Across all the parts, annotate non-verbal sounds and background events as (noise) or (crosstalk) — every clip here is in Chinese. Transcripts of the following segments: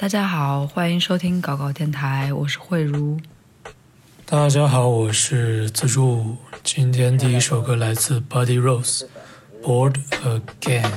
大家好，欢迎收听搞搞电台，我是慧茹。大家好，我是自助。今天第一首歌来自 Buddy Rose，Bored Again。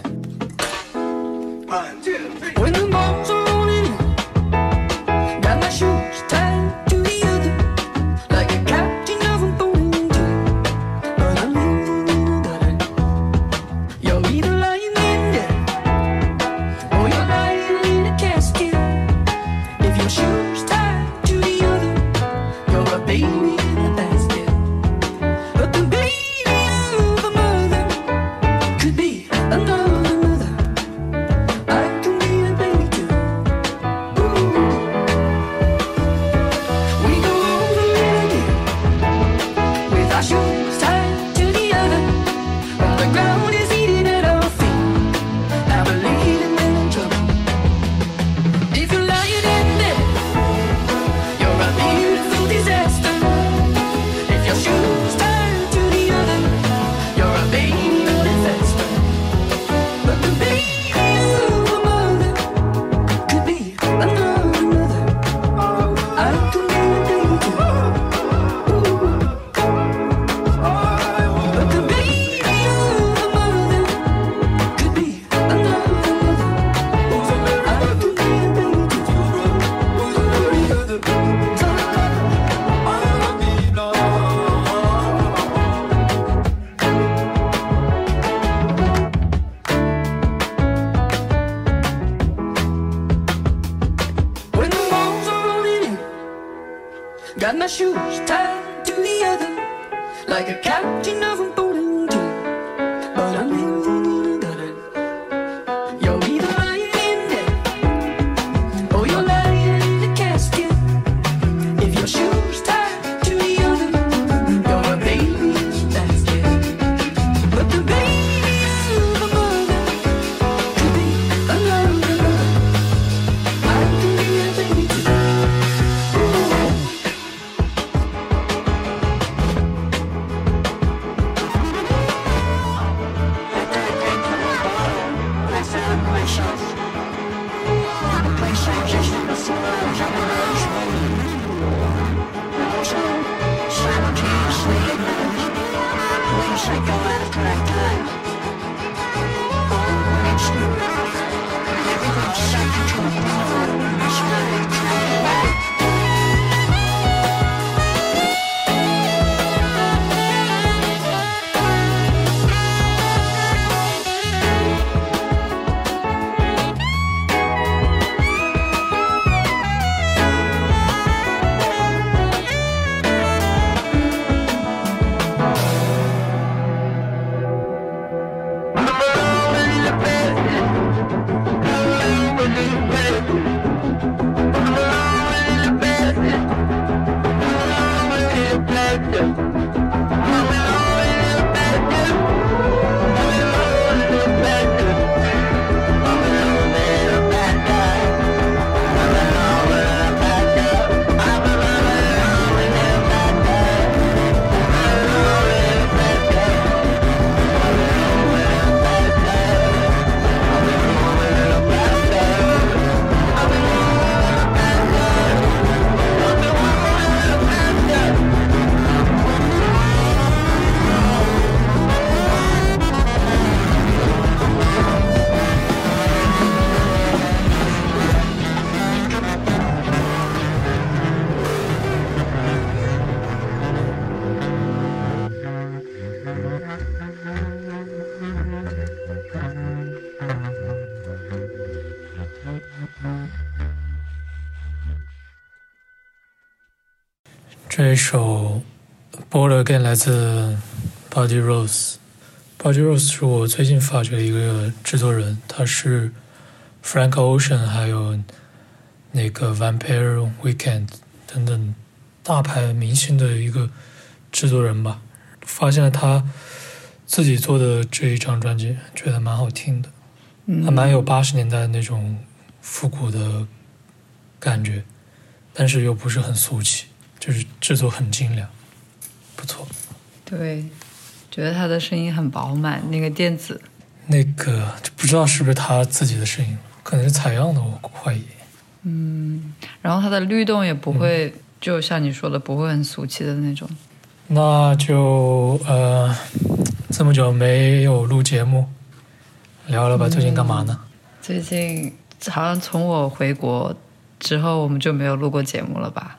首《Bored Again》来自 Buddy Rose。Buddy Rose 是我最近发掘的一个制作人，他是 Frank Ocean 还有那个 Vampire Weekend 等等大牌明星的一个制作人吧。发现了他自己做的这一张专辑，觉得蛮好听的，还蛮有八十年代那种复古的感觉，但是又不是很俗气，就是制作很精良，不错。对，觉得他的声音很饱满，那个电子，那个就不知道是不是他自己的声音，可能是采样的，我怀疑。嗯然后它的律动也不会，就像你说的，不会很俗气的那种。那就呃，这么久没有录节目，聊了吧？最近干嘛呢？最近好像从我回国之后，我们就没有录过节目了吧？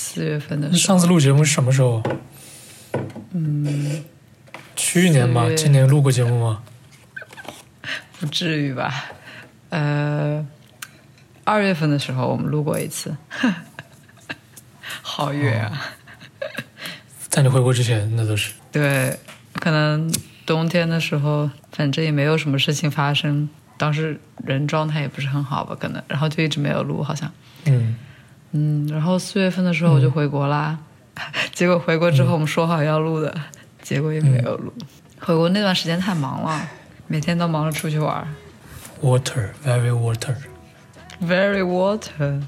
四月份的那时候，上次录节目是什么时候？嗯，去年吧今年录过节目吗？(laughs) 不至于吧？呃，二月份的时候我们录过一次，好远啊！在你回国之前，那都是。对，可能冬天的时候，反正也没有什么事情发生，当时人状态也不是很好吧，可能，然后就一直没有录，好像。嗯，嗯，然后四月份的时候我就回国啦，(laughs) 结果回国之后我们说好要录的，结果也没有录。回国那段时间太忙了，每天都忙着出去玩 water very water，，very water，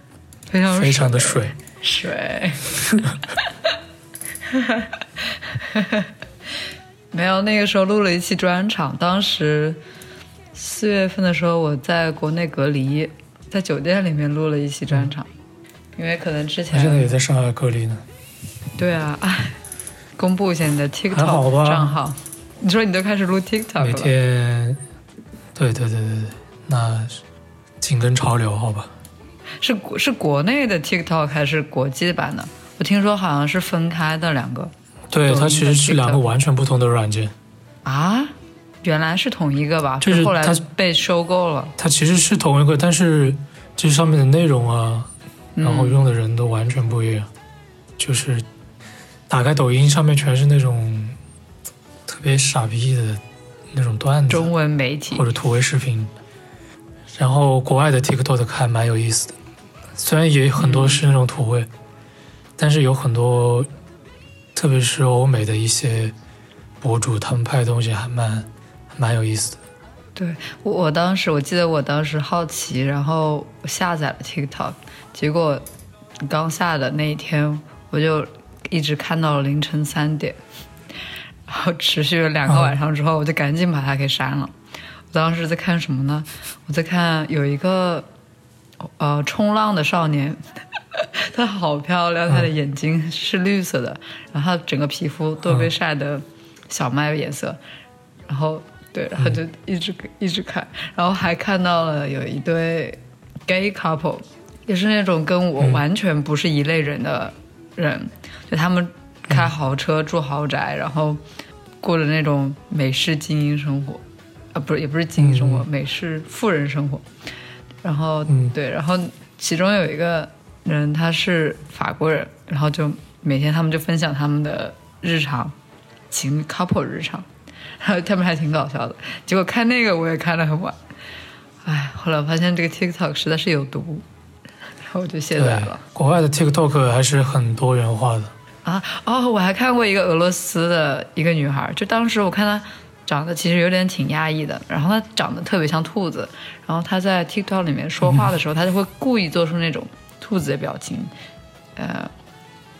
非常非常的水。水。(laughs) 没有，那个时候录了一期专场，当时四月份的时候我在国内隔离，在酒店里面录了一期专场，因为可能之前现在也在上海隔离呢。对啊，哎，(laughs) 公布一下你的 TikTok 账号。你说你都开始录 TikTok 了每，天，对对对对对，那紧跟潮流，好吧？是国是国内的 TikTok 还是国际版的？我听说好像是分开的两个对，它其实是两个完全不同的软件。啊，原来是同一个吧？就是后来它被收购了。它其实是同一个，但是这上面的内容啊，然后嗯用的人都完全不一样。就是打开抖音上面全是那种特别傻逼的那种段子，中文媒体或者土味视频。然后国外的 TikTok 还蛮有意思的，虽然也很多是那种土味，但是有很多，特别是欧美的一些博主，他们拍的东西还蛮蛮有意思的。对我，我当时我记得我当时好奇，然后我下载了 TikTok，结果刚下的那一天，我就一直看到了凌晨三点，然后持续了两个晚上之后，我就赶紧把它给删了。我当时在看什么呢？我在看有一个呃冲浪的少年，(laughs) 他好漂亮，他的眼睛是绿色的，然后他整个皮肤都被晒的小麦颜色，然后对，然后就一直、一直看，然后还看到了有一对 gay couple，也是那种跟我完全不是一类人的人，就他们开豪车、住豪宅，然后过着那种美式精英生活，啊，不是，也不是精英生活，美式富人生活。然后、嗯。对，然后其中有一个人他是法国人，然后就每天他们就分享他们的日常，情侣 couple 日常，然 (laughs) 后他们还挺搞笑的。结果看那个我也看得很晚，哎，后来我发现这个 TikTok 实在是有毒，然后我就卸对载了。，国外的 TikTok 还是很多元化的。啊哦，我还看过一个俄罗斯的一个女孩，就当时我看她长得其实有点挺压抑的，然后她长得特别像兔子，然后她在 TikTok 里面说话的时候，她就会故意做出那种兔子的表情，呃，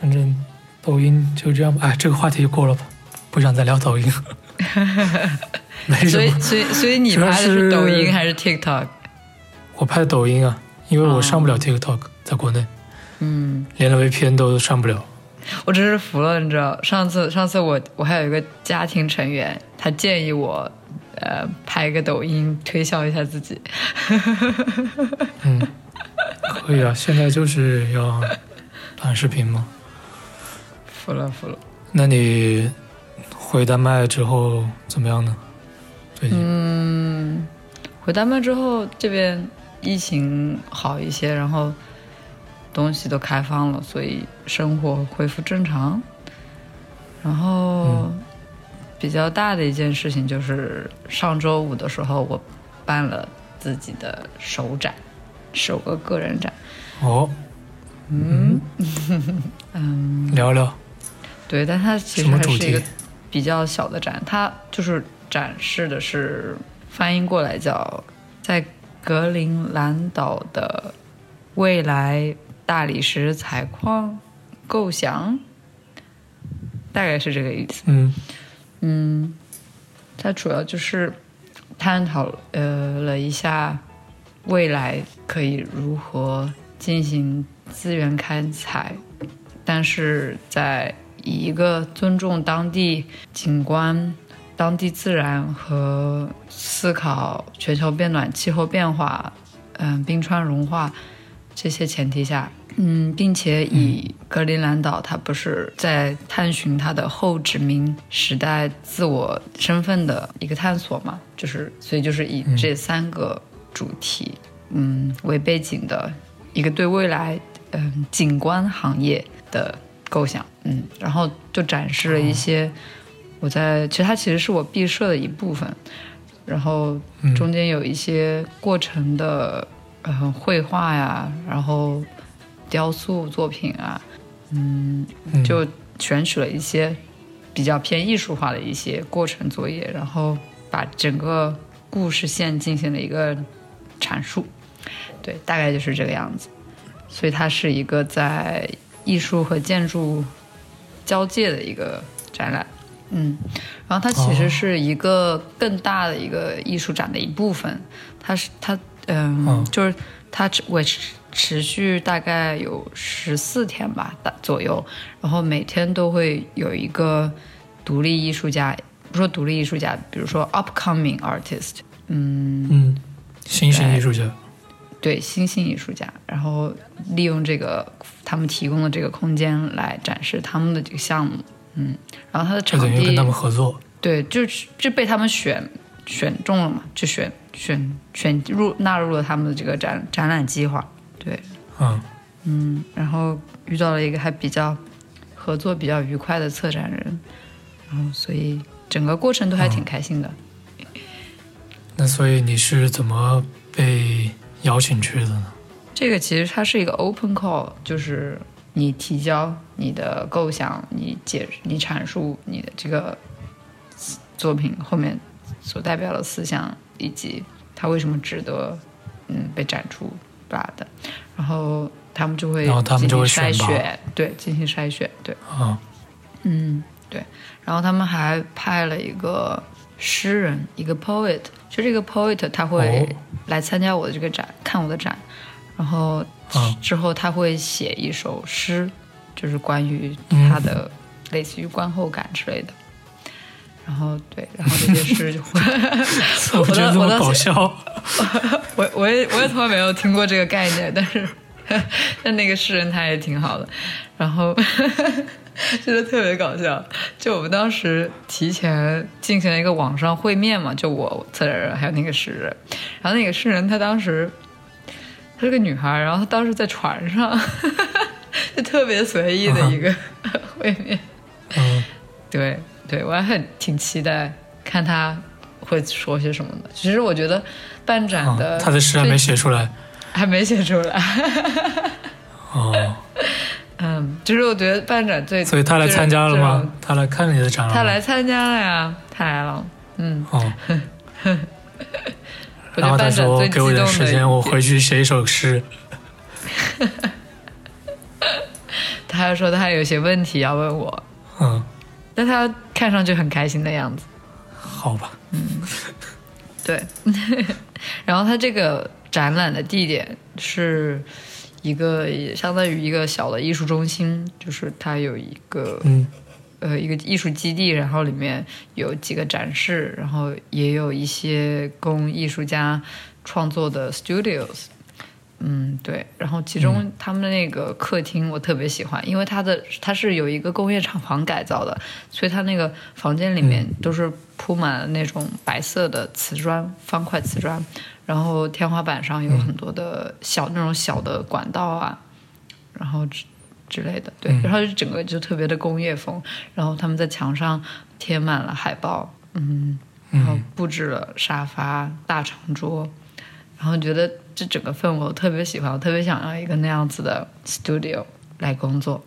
反正抖音就这样吧。哎，这个话题就过了吧，(laughs) 不想再聊抖音 (laughs) 所以，所以所以你拍的是是抖音还是 TikTok？我拍抖音啊，因为我上不了 TikTok，在国内嗯，连了 VPN 都上不了。我真是服了，你知道，上次上次我我还有一个家庭成员，他建议我。呃，拍一个抖音推销一下自己，嗯，可以啊，现在就是要短视频嘛。(laughs) 服了服了。那你回丹麦之后怎么样呢？最近？嗯，回丹麦之后，这边疫情好一些，然后东西都开放了，所以生活恢复正常。然后、嗯比较大的一件事情就是上周五的时候，我办了自己的首展，首个个人展。哦，嗯。嗯，(laughs) 聊聊。对，但它其实还是一个？比较小的展，它就是展示的是翻译过来叫在格陵兰岛的未来大理石采矿构想，大概是这个意思。嗯嗯，它主要就是探讨呃了一下未来可以如何进行资源开采，但是在以一个尊重当地景观、当地自然和思考全球变暖、气候变化、嗯、冰川融化这些前提下，嗯，并且以格陵兰岛它不是在探寻它的后殖民时代自我身份的一个探索嘛，就是所以就是以这三个主题，嗯，为背景的一个对未来嗯景观行业的构想，嗯，然后就展示了一些我在其实它其实是我毕设的一部分，然后中间有一些过程的呃绘画呀，然后雕塑作品啊，嗯，就选取了一些比较偏艺术化的一些过程作业，然后把整个故事线进行了一个阐述，对，大概就是这个样子。所以它是一个在艺术和建筑交界的一个展览，嗯，然后它其实是一个更大的一个艺术展的一部分，它是它嗯，嗯。就是它持维持持续大概有十四天吧，大左右，然后每天都会有一个独立艺术家，不说独立艺术家，比如说 upcoming artist，嗯，嗯，新兴艺术家，对新兴艺术家，然后利用这个他们提供的这个空间来展示他们的这个项目，嗯，然后他的就场地跟他们合作。对，就是就被他们选选中了嘛，就选选选入纳入了他们的这个展展览计划，对，嗯，嗯，然后遇到了一个还比较合作比较愉快的策展人，然后所以整个过程都还挺开心的。那所以你是怎么被邀请去的呢？这个其实它是一个 open call，就是你提交你的构想，你解你阐述你的这个作品后面所代表的思想，以及它为什么值得嗯被展出吧的，然后他们就会然后他们就会进行筛选，对，进行筛选，对，啊，嗯，对。然后他们还派了一个诗人，一个 poet，就这个 poet 他会哦。来参加我的这个展，看我的展，然后啊之后他会写一首诗，就是关于嗯他的类似于观后感之类的。然后对，然后这些诗就会，(laughs) (laughs) 我觉得这么搞笑。(laughs) 我我也我也从来没有听过这个概念，但是但那个诗人他也挺好的，然后觉得特别搞笑。就我们当时提前进行了一个网上会面嘛，就我策展人还有那个诗人，然后那个诗人他当时她是个女孩，然后她当时在船上，(laughs) 就特别随意的一个 (laughs) 会面。嗯，对对，我还很挺期待看她会说些什么的。其实我觉得办展啊的、他的诗还没写出来。还没写出来。哦，(laughs) 嗯，就是我觉得办展最，所以他来参加了吗？他来看你的展了吗？他来参加了呀，他来了。嗯，哦，我觉得然后他说给我点时间，我回去写一首诗。(laughs) 他还说他还有些问题要问我，嗯，但他看上去很开心的样子。好吧。嗯对，(laughs) 然后他这个展览的地点是一个也相当于一个小的艺术中心，就是他有一个嗯呃一个艺术基地，然后里面有几个展示，然后也有一些供艺术家创作的 studios。嗯，对，然后其中他们的那个客厅我特别喜欢，因为它的它是有一个工业厂房改造的，所以它那个房间里面都是铺满了那种白色的瓷砖，方块瓷砖，然后天花板上有很多的小、那种小的管道啊，然后之之类的，对，然后就整个就特别的工业风，然后他们在墙上贴满了海报，嗯，然后布置了沙发、大长桌，然后觉得这整个氛围我特别喜欢，我特别想要一个那样子的 studio 来工作，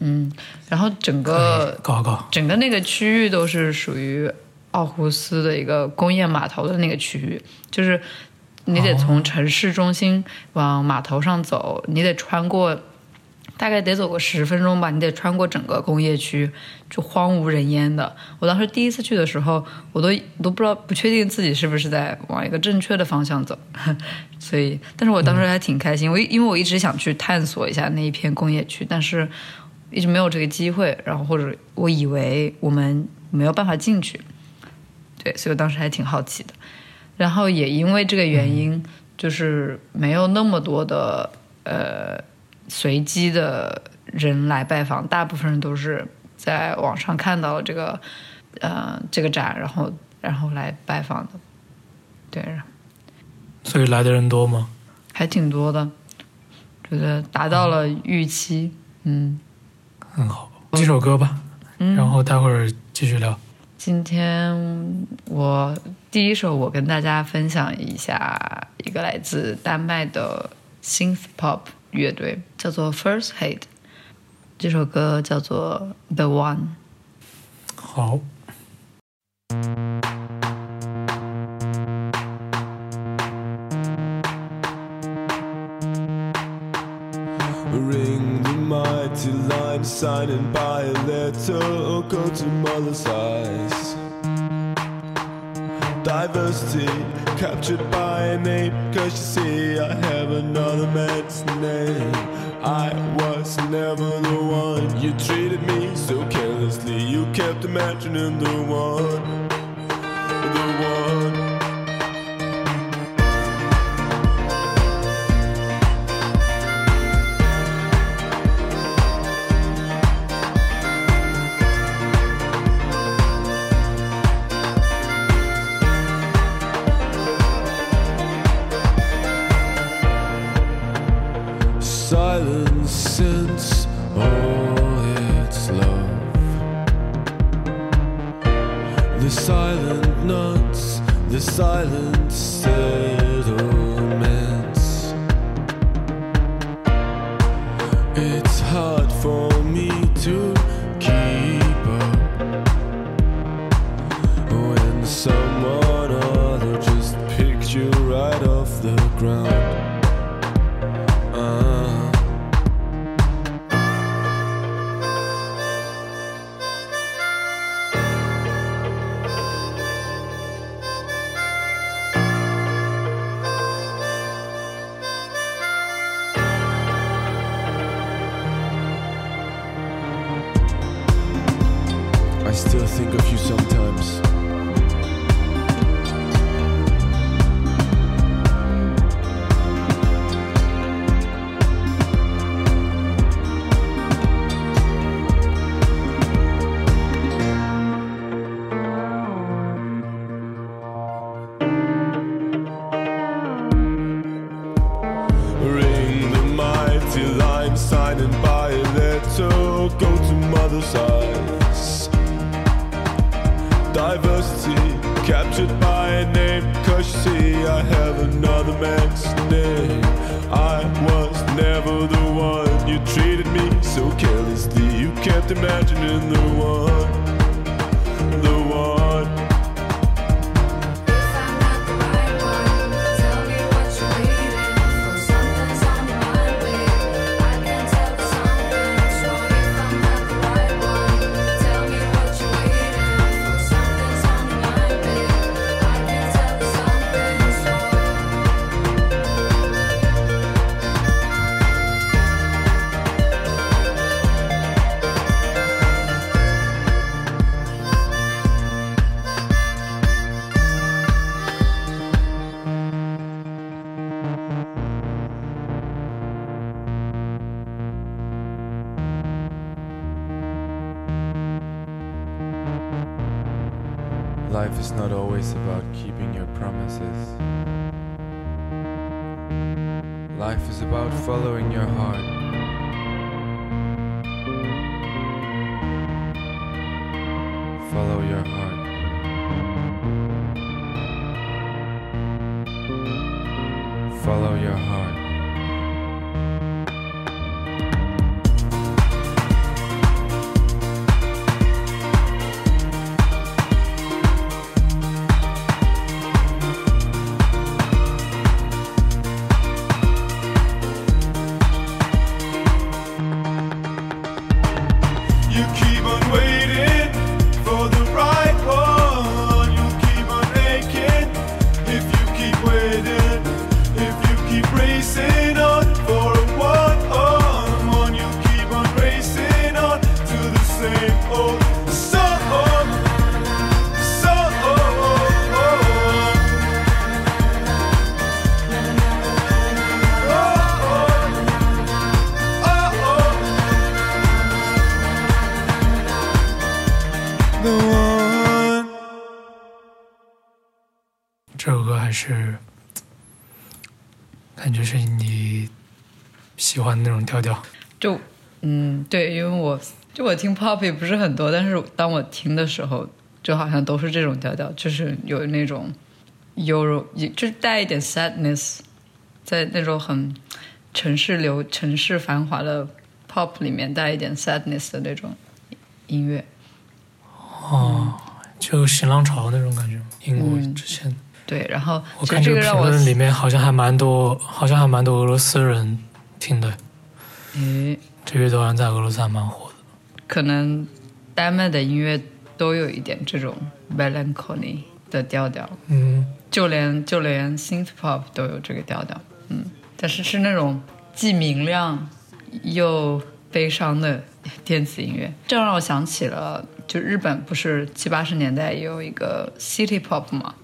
嗯，然后整个搞搞。整个那个区域都是属于奥胡斯的一个工业码头的那个区域，就是你得从城市中心往码头上走，你得穿过大概得走个十分钟吧，你得穿过整个工业区，就荒无人烟的。我当时第一次去的时候，我都都不知道，不确定自己是不是在往一个正确的方向走，(laughs) 所以，但是我当时还挺开心，我因为我一直想去探索一下那一片工业区，但是一直没有这个机会，然后或者我以为我们没有办法进去，对，所以我当时还挺好奇的。然后也因为这个原因，就是没有那么多的呃。随机的人来拜访，大部分人都是在网上看到了这个，呃，这个展，然后然后来拜访的，对。所以来的人多吗？还挺多的，觉得达到了预期，嗯，很好。几首歌吧，然后待会儿继续聊。今天我第一首，我跟大家分享一下一个来自丹麦的 synth pop。乐队叫做 First Hate，这首歌叫做 The One。好。Ring the mighty line, signing by a letter, or go to mother's eyes. Diversity captured by a name. Cause you see I have another man's name. I was never the one. You treated me so carelessly. You kept imagining the one The one silence stay so carelessly. You kept imagining the one. following your heart. 调调。就嗯，对，因为我就我听 pop 也不是很多，但是当我听的时候，就好像都是这种调调，就是有那种优柔，就是带一点 sadness，在那种很城市流、城市繁华的 pop 里面带一点 sadness 的那种音乐。哦，就新浪潮那种感觉吗？英国嗯之前，对，然后我其看这个评论里面好像还蛮多，好像还蛮多俄罗斯人听的。诶，这乐队好像在俄罗斯还蛮火的。可能丹麦的音乐都有一点这种 melancholy 的调调。嗯，就连就连 synth pop 都有这个调调，嗯，但是是那种既明亮又悲伤的电子音乐，这让我想起了，就日本不是七八十年代也有一个 city pop 嘛，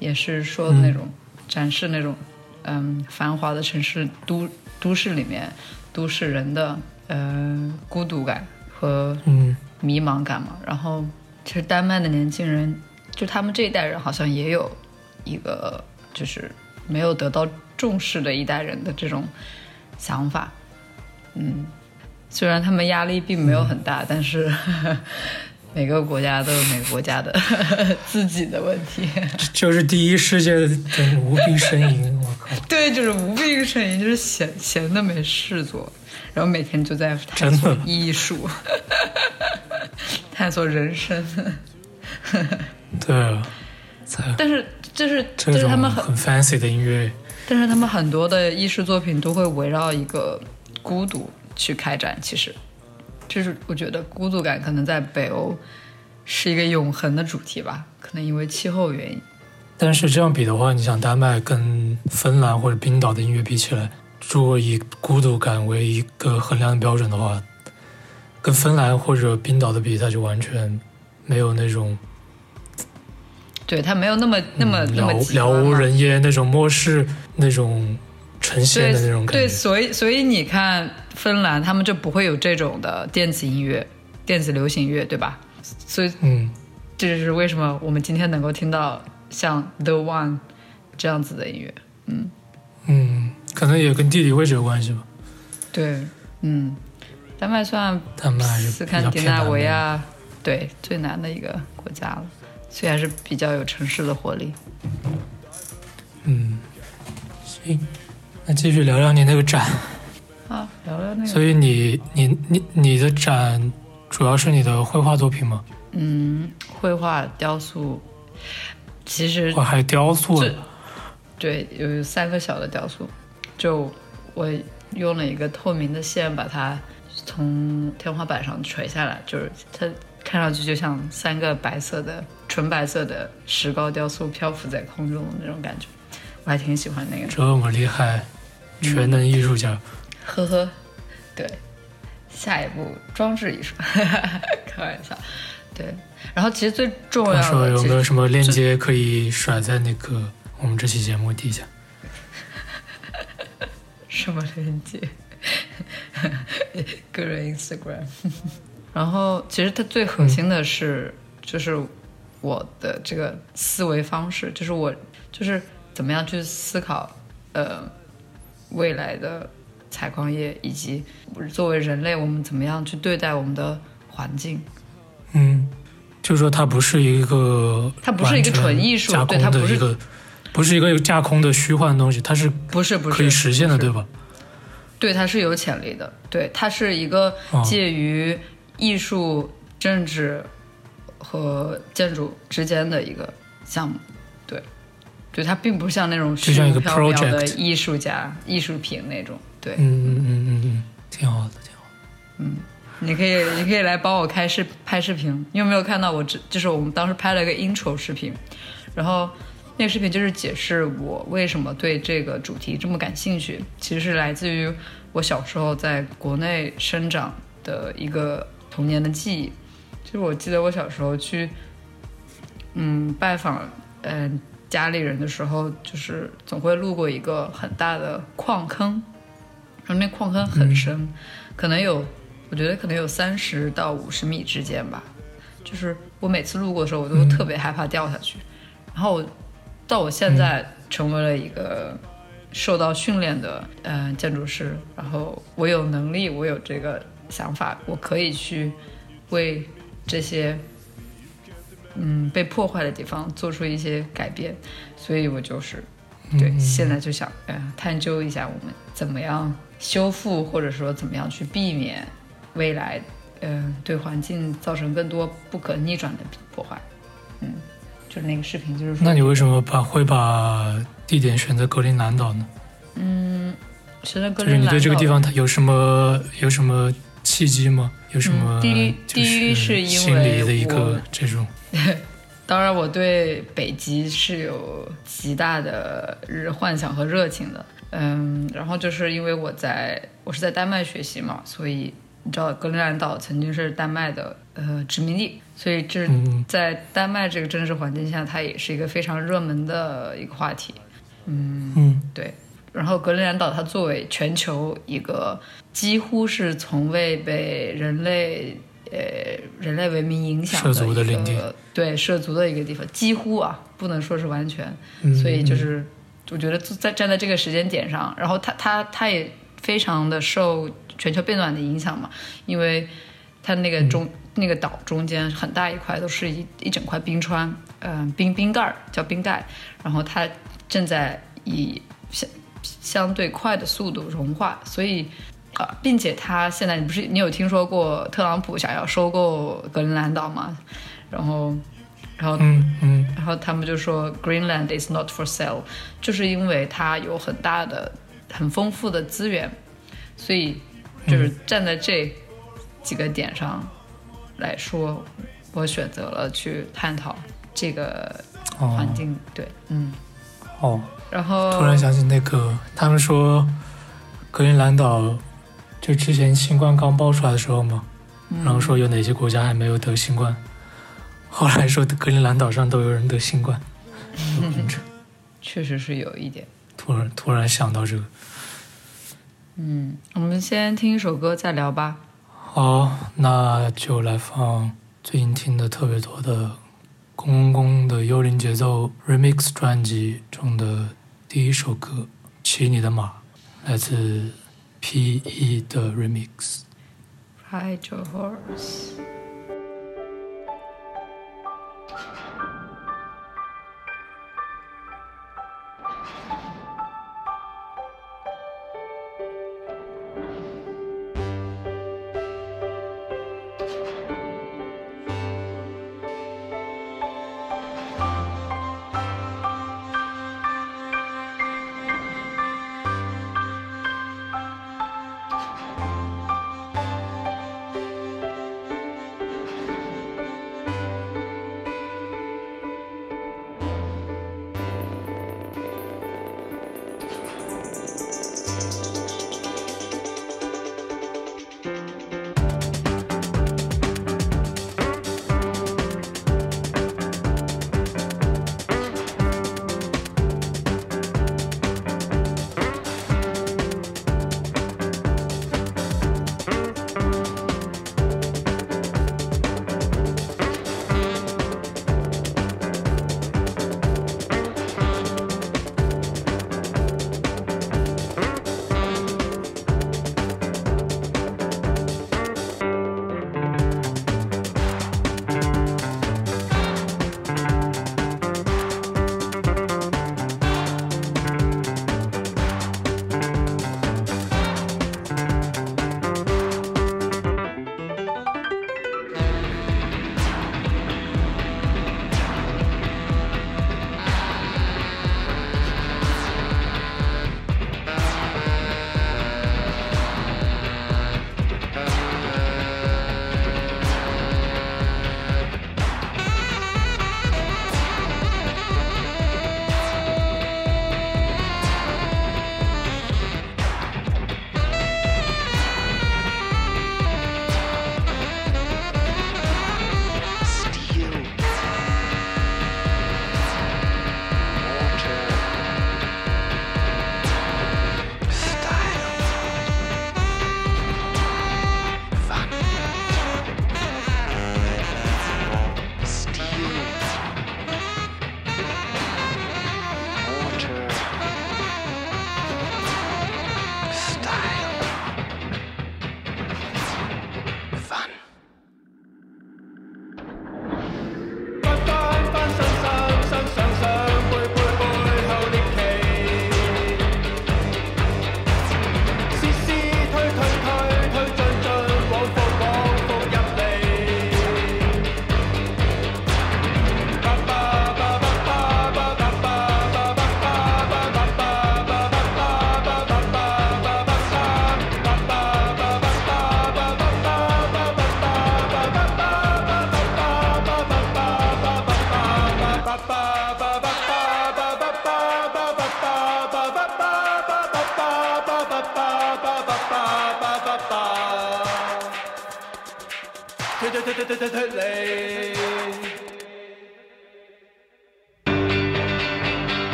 也是说那种、展示那种嗯繁华的城市都都市里面都市人的呃孤独感和嗯迷茫感嘛。然后其实丹麦的年轻人，就他们这一代人好像也有一个就是没有得到重视的一代人的这种想法。嗯，虽然他们压力并没有很大，但是每个国家都有每个国家的 (laughs) 自己的问题。就是第一世界的无病呻吟，我靠，(laughs) 对，就是无病呻吟，就是闲闲的没事做，然后每天就在探索艺术，(laughs) 探索人生。对啊，但是就是就这是他们很很 fancy 的音乐，但是他们很多的艺术作品都会围绕一个孤独去开展。其实，就是我觉得孤独感可能在北欧是一个永恒的主题吧，可能因为气候原因。但是这样比的话，你想丹麦跟芬兰或者冰岛的音乐比起来，如果以孤独感为一个衡量的标准的话，跟芬兰或者冰岛的比，它就完全没有那种对它没有那么那么、嗯那么了了无人烟那种末世那种呈现的那种感觉对，觉。所以所以你看芬兰，他们就不会有这种的电子音乐、电子流行乐，对吧？所以嗯，这就是为什么我们今天能够听到像 The One 这样子的音乐。嗯嗯，可能也跟地理位置有关系吧。对，嗯，丹麦算他们还是斯堪的纳。维亚对最南的一个国家了，所以还是比较有城市的活力。嗯，行，那继续聊聊你那个展。啊，聊聊那个，所以你你你你的展主要是你的绘画作品吗？嗯，绘画、雕塑，其实我还雕塑。对，有三个小的雕塑，就我用了一个透明的线把它从天花板上垂下来，就是它看上去就像三个白色的纯白色的石膏雕塑漂浮在空中的那种感觉，我还挺喜欢那个。这么厉害，全能艺术家。呵呵，对，下一步装置艺术，(laughs) 开玩笑，对。然后其实最重要的，有没有什么链接可以甩在那个我们这期节目底下？(laughs) 什么链接？(laughs) 个人 Instagram。然后其实它最核心的是，就是我的这个思维方式，就是我就是怎么样去思考，呃，未来的采矿业以及作为人类，我们怎么样去对待我们的环境。嗯，就是说它不是一个，它不是一个纯艺术加对它不是一个，不是一个架空的虚幻的东西，它是不是不是可以实现的，对吧？对，它是有潜力的。对，它是一个哦介于艺术、政治和建筑之间的一个项目。对，对，它并不像那种虚无缥缈的艺术家、艺术品那种。对，嗯嗯嗯嗯嗯，挺好的，挺好的。你可以，你可以来帮我开视拍视频。你有没有看到我这？就是我们当时拍了一个 intro 视频，然后那个视频就是解释我为什么对这个主题这么感兴趣，其实是来自于我小时候在国内生长的一个童年的记忆。就是我记得我小时候去，嗯，拜访嗯、家里人的时候，就是总会路过一个很大的矿坑，然后那矿坑很深，可能有我觉得可能有三十到五十米之间吧。就是我每次路过的时候，我都特别害怕掉下去。然后到我现在成为了一个受到训练的嗯、呃建筑师，然后我有能力，我有这个想法，我可以去为这些嗯被破坏的地方做出一些改变，所以我就是对、嗯现在就想呃探究一下我们怎么样修复，或者说怎么样去避免未来嗯、呃对环境造成更多不可逆转的破坏。嗯，就是那个视频，就是说，那你为什么把会把地点选择格陵兰岛呢？嗯，选择格陵兰岛就是你对这个地方它有什么有什么契机吗？有什么嗯第一就第一是因为心为理的一个这种 (laughs) 当然，我对北极是有极大的幻想和热情的。嗯，然后就是因为我在我是在丹麦学习嘛，所以你知道格陵兰岛曾经是丹麦的呃殖民地，所以这嗯在丹麦这个政治环境下，它也是一个非常热门的一个话题。嗯对，然后格陵兰岛它作为全球一个几乎是从未被人类呃人类文明影响涉足的一个领地对涉足的一个地方，几乎啊不能说是完全，嗯，所以就是我觉得在站在这个时间点上，然后它它它也非常的受全球变暖的影响嘛，因为它那个中、那个岛中间很大一块都是一一整块冰川，嗯、冰冰盖儿叫冰盖，然后它正在以相相对快的速度融化，所以啊、并且他现在你不是你有听说过特朗普想要收购格陵兰岛吗？然后，然后嗯嗯然后他们就说 Greenland is not for sale，就是因为它有很大的、很丰富的资源，所以就是站在这几个点上来说，我选择了去探讨这个哦环境。对，嗯，哦，然后突然想起那个，他们说格陵兰岛就之前新冠刚爆出来的时候嘛，嗯。然后说有哪些国家还没有得新冠，(laughs) 后来说格陵兰岛上都有人得新冠，(laughs) 确实是有一点。突然突然想到这个，嗯，我们先听一首歌再聊吧。好，那就来放最近听的特别多的公公的幽灵节奏 remix 专辑中的第一首歌《骑你的马》，来自 P.E 的 remix。Ride your horse。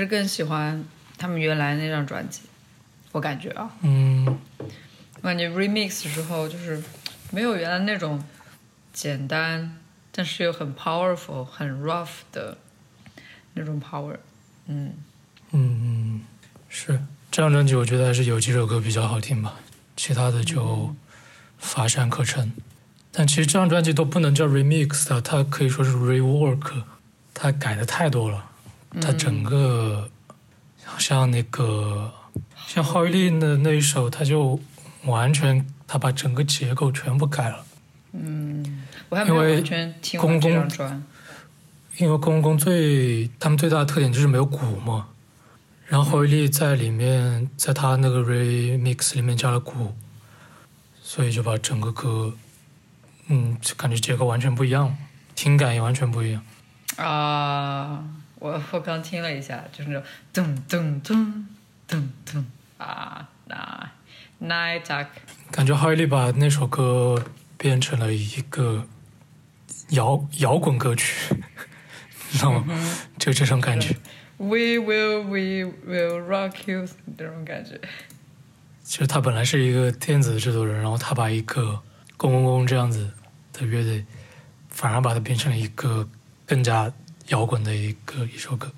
是更喜欢他们原来那张专辑，我感觉啊，嗯，我感觉 remix 之后就是没有原来那种简单，但是又很 powerful、很 rough 的那种 power。嗯，嗯，是这张专辑，我觉得还是有几首歌比较好听吧，其他的就乏善可陈。但其实这张专辑都不能叫 remix 的，它可以说是 rework，它改的太多了，它整个像那个像郝玉丽的那一首，它就完全他把整个结构全部改了。我还没有因为完全听完这公公张专。因为公公最他们最大的特点就是没有鼓嘛，然后侯一力在里面，在他那个 remix 里面加了鼓，所以就把整个歌，嗯，就感觉结构完全不一样，听感也完全不一样。啊，我我刚听了一下，就是那种噔噔噔噔噔啊，那 night talk，感觉郝一力把那首歌变成了一个摇摇滚歌曲，(laughs) 你知道吗？就这种感觉。We will, we will rock you 这种感觉。其实他本来是一个电子制作人，然后他把一个公公公这样子的乐队，反而把它变成了一个更加摇滚的一个一首歌，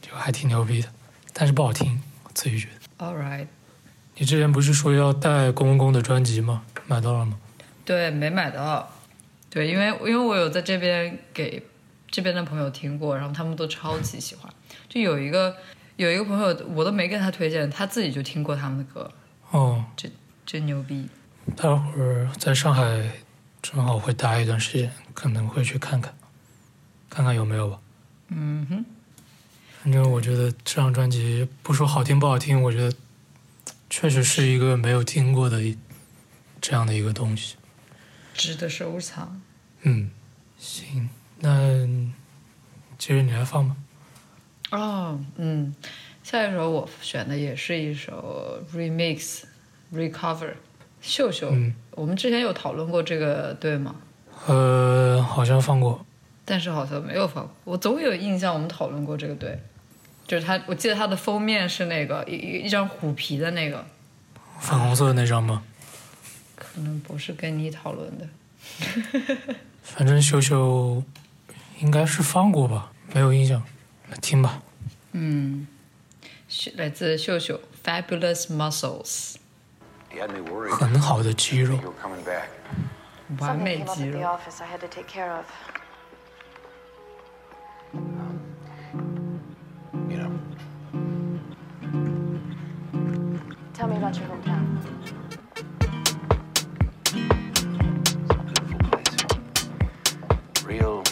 就还挺牛逼的，但是不好听，我自己觉得。All right，你之前不是说要带公公公的专辑吗？买到了吗？对，没买到。对，因为因为我有在这边给这边的朋友听过，然后他们都超级喜欢。就有一个有一个朋友，我都没跟他推荐，他自己就听过他们的歌，哦，真牛逼。待会儿在上海正好会待一段时间，可能会去看看，看看有没有吧。嗯哼，反正我觉得这张专辑不说好听不好听，我觉得确实是一个没有听过的一这样的一个东西。值得收藏。嗯，行，那接着你来放吧。哦，嗯，下一首我选的也是一首 remix recover，秀秀。嗯，我们之前有讨论过这个对吗？呃，好像放过。但是好像没有放过，我总有印象我们讨论过这个队，就是他，我记得他的封面是那个一一一张虎皮的那个，粉红色的那张吗？可能不是跟你讨论的。(laughs) 反正秀秀应该是放过吧，没有印象。来听吧。嗯，是来自秀秀 Fabulous worried 很好的肌肉.完美肌肉。Um, you know. Tell me about your hometown. It's a beautiful place. Real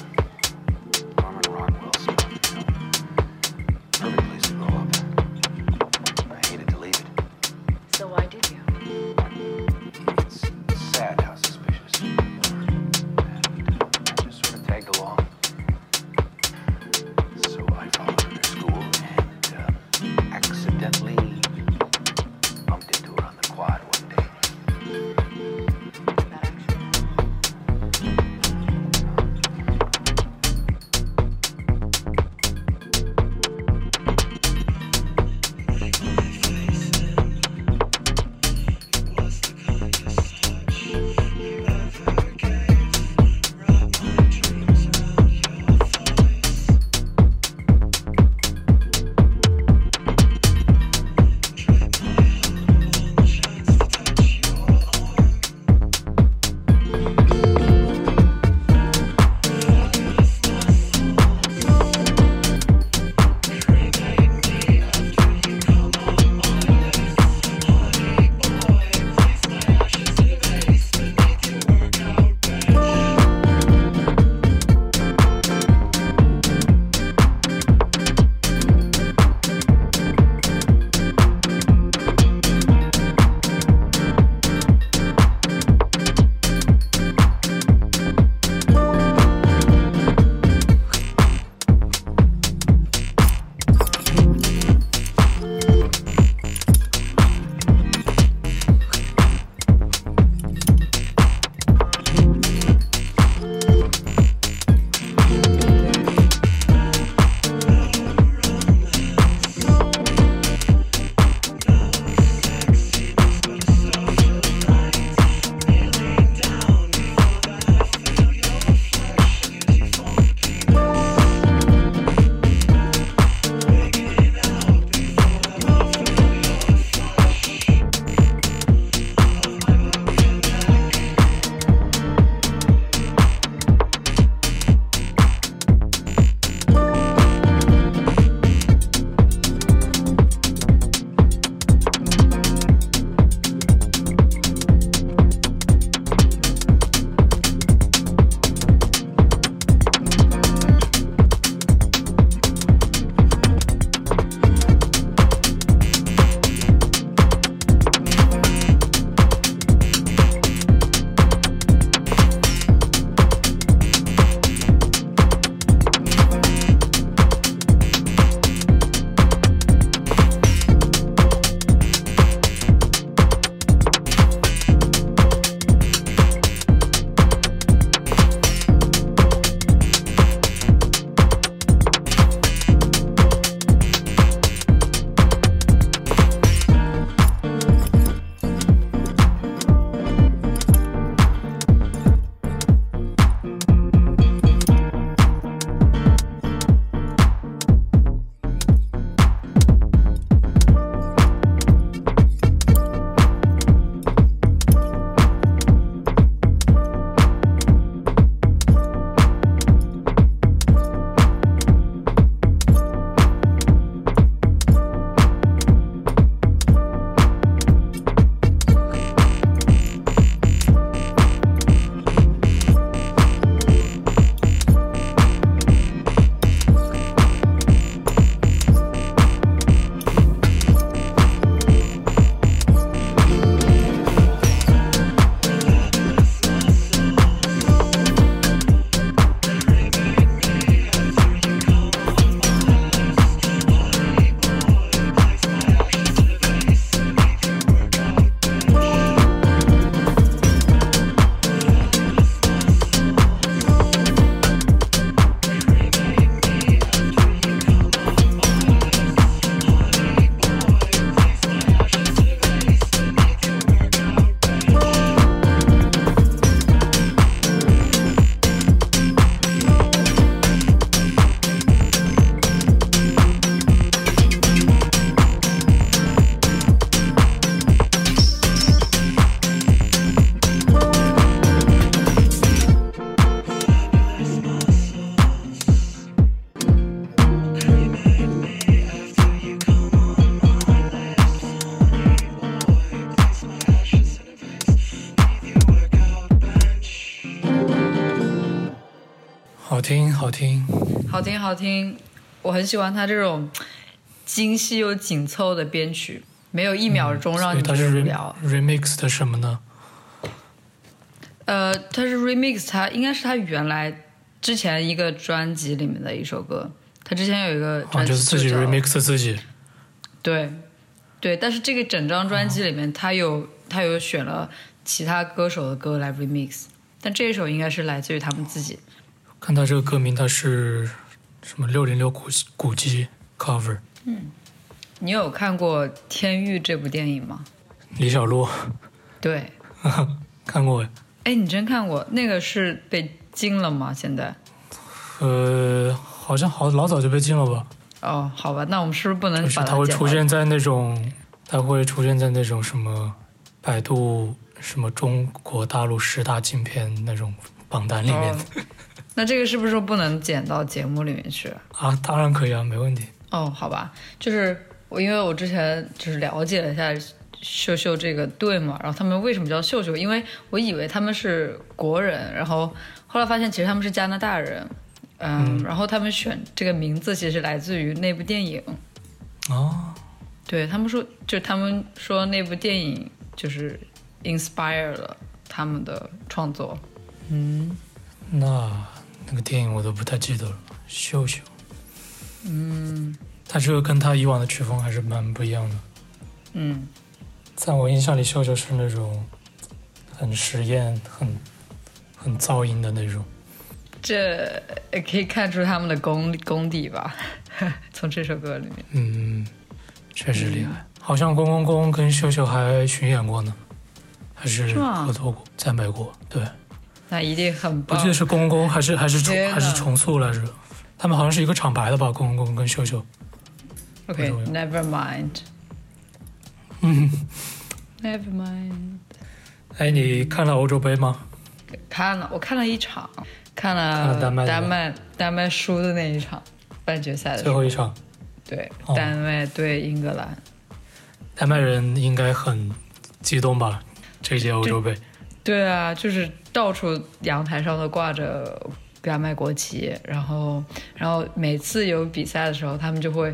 好听好听，我很喜欢他这种精细又紧凑的编曲，没有一秒钟让你无聊。remix 的什么呢？呃，它是 remix，它应该是他原来之前一个专辑里面的一首歌。他之前有一个啊，专辑就是自己 remix 自己。对，对，但是这个整张专辑里面，他有他有选了其他歌手的歌来 remix，但这一首应该是来自于他们自己。看到这个歌名，它是什么六零六古古迹 cover，嗯你有看过《天域》这部电影吗？李小璐对，(laughs) 看过哎。哎，你真看过？那个是被禁了吗？现在？呃，好像好老早就被禁了吧？哦，好吧，那我们是不是不能就是把它会出现在那种，它会出现在那种什么百度什么中国大陆十大禁片那种榜单里面哦，那这个是不是不能剪到节目里面去？啊？当然可以啊，没问题。哦，好吧，就是我，因为我之前就是了解了一下秀秀这个队嘛，然后他们为什么叫秀秀？因为我以为他们是国人，然后后来发现其实他们是加拿大人，嗯，然后他们选这个名字其实来自于那部电影，哦，对他们说，就他们说那部电影就是 inspire 了他们的创作，嗯那那个电影我都不太记得了。秀秀，嗯，他这个跟他以往的曲风还是蛮不一样的。嗯，在我印象里，秀秀是那种很实验、很很噪音的那种。这也可以看出他们的功功底吧，(laughs) 从这首歌里面。嗯，确实厉害。好像公公公跟秀秀还巡演过呢，还是合作过，在美国。对，那一定很棒。我记得是公公公还是还是重还是重塑来着？他们好像是一个厂牌的吧？公公公跟秀秀。OK，Never、mind。嗯，(laughs) Never mind。哎，你看了欧洲杯吗？看了，我看了一场，看看了了丹麦丹麦丹麦输的那一场半决赛的，最后一场，对，哦丹麦对英格兰。丹麦人应该很激动吧？这届欧洲杯。对啊，就是到处阳台上都挂着丹麦国旗，然后，然后每次有比赛的时候，他们就会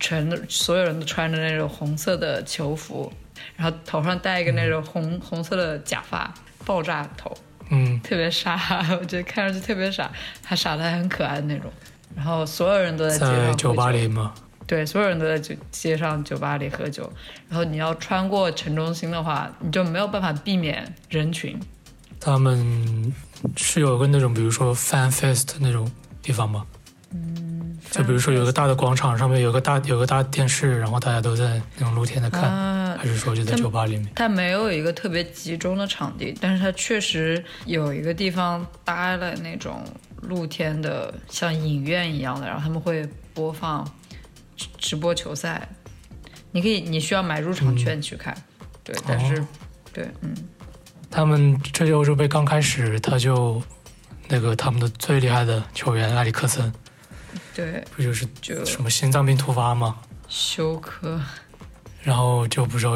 全都所有人都穿着那种红色的球服，然后头上戴一个那种红、红色的假发，爆炸头，嗯，特别傻，(laughs) 我觉得看上去特别傻，还傻的还很可爱的那种。然后所有人都在街上喝在酒吧里吗？对，所有人都在酒街上、酒吧里喝酒。然后你要穿过城中心的话，你就没有办法避免人群。他们是有个那种，比如说 fan fest 那种地方吗？嗯，就比如说有个大的广场，上面有个大有个大电视，然后大家都在那种露天的看，啊还是说就在酒吧里面？它没有一个特别集中的场地，但是它确实有一个地方搭了那种露天的像影院一样的，然后他们会播放直直播球赛。你可以，你需要买入场券去看，对，但是、哦。对，嗯，他们这届欧洲杯刚开始，他就那个他们的最厉害的球员埃里克森，对，不就是就什么心脏病突发吗？休克，然后就不知道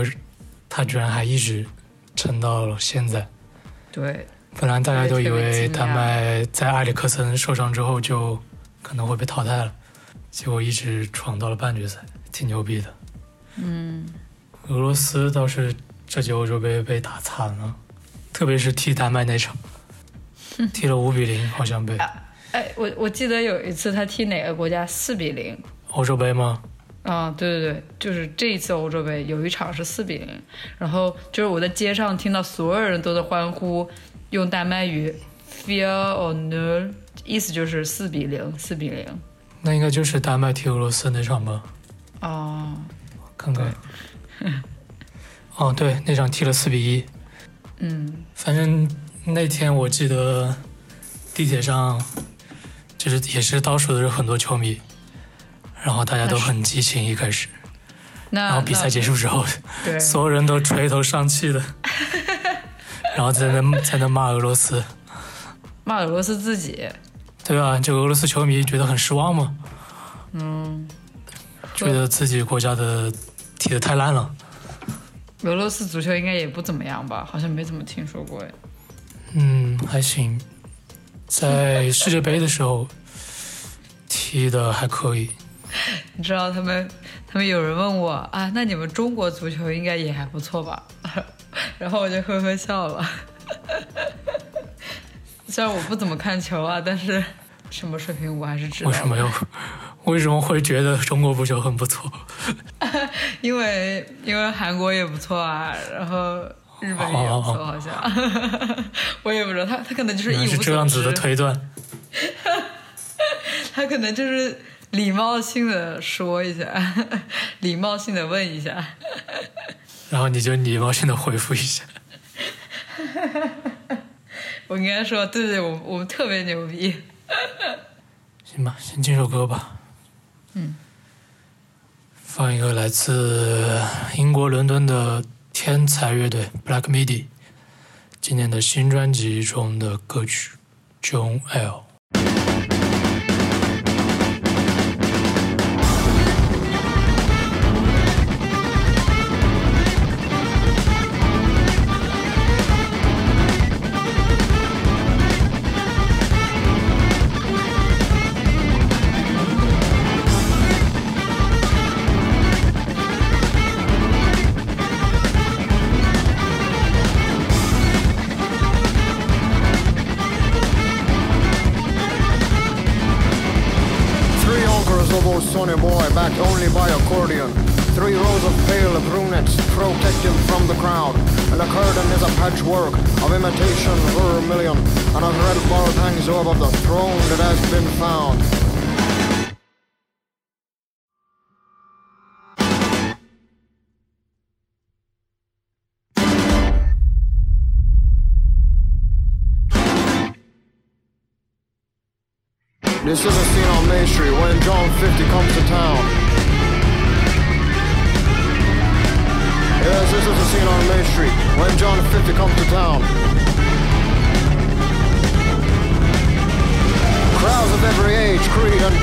他居然还一直撑到了现在。对，本来大家都以为丹麦在埃里克森受伤之后就可能会被淘汰了，结果一直闯到了半决赛，挺牛逼的。嗯，俄罗斯倒是这届欧洲杯被打惨了，特别是踢丹麦那场，(laughs) 踢了五比零，好像被哎，我我记得有一次他踢哪个国家四比零，欧洲杯吗？啊，对对对，就是这一次欧洲杯有一场是四比零，然后就是我在街上听到所有人都在欢呼，用丹麦语 “fear or no”，意思就是四比零，四比零。那应该就是丹麦踢俄罗斯那场吧？哦，看看。(laughs) 哦，对，那场踢了四比一。嗯，反正那天我记得地铁上就是也是倒数的是很多球迷，然后大家都很激情一开始，然后比赛结束之后，对，所有人都垂头丧气的，(laughs) 然后在那在那骂俄罗斯，骂俄罗斯自己，对吧？就俄罗斯球迷觉得很失望吗，嗯，觉得自己国家的踢得太烂了。俄罗斯足球应该也不怎么样吧？好像没怎么听说过哎。嗯，还行。在世界杯的时候，踢的还可以。(laughs) 你知道他们，他们有人问我啊，那你们中国足球应该也还不错吧？(laughs) 然后我就呵呵笑了。虽然我不怎么看球啊，但是什么水平我还是知道。为什么要？为什么会觉得中国足球很不错？(laughs) 因为因为韩国也不错啊，然后日本也不错，好像 (laughs) 我也不知道，他他可能就是一无所这样子的，推断。(laughs) 他可能就是礼貌性的说一下，礼貌性的问一下。然后你就礼貌性的回复一下。我应该说，对对，我我们特别牛逼。行吧，先听首歌吧。嗯，放一个来自英国伦敦的天才乐队 Black Midi 今年的新专辑中的歌曲《John L》。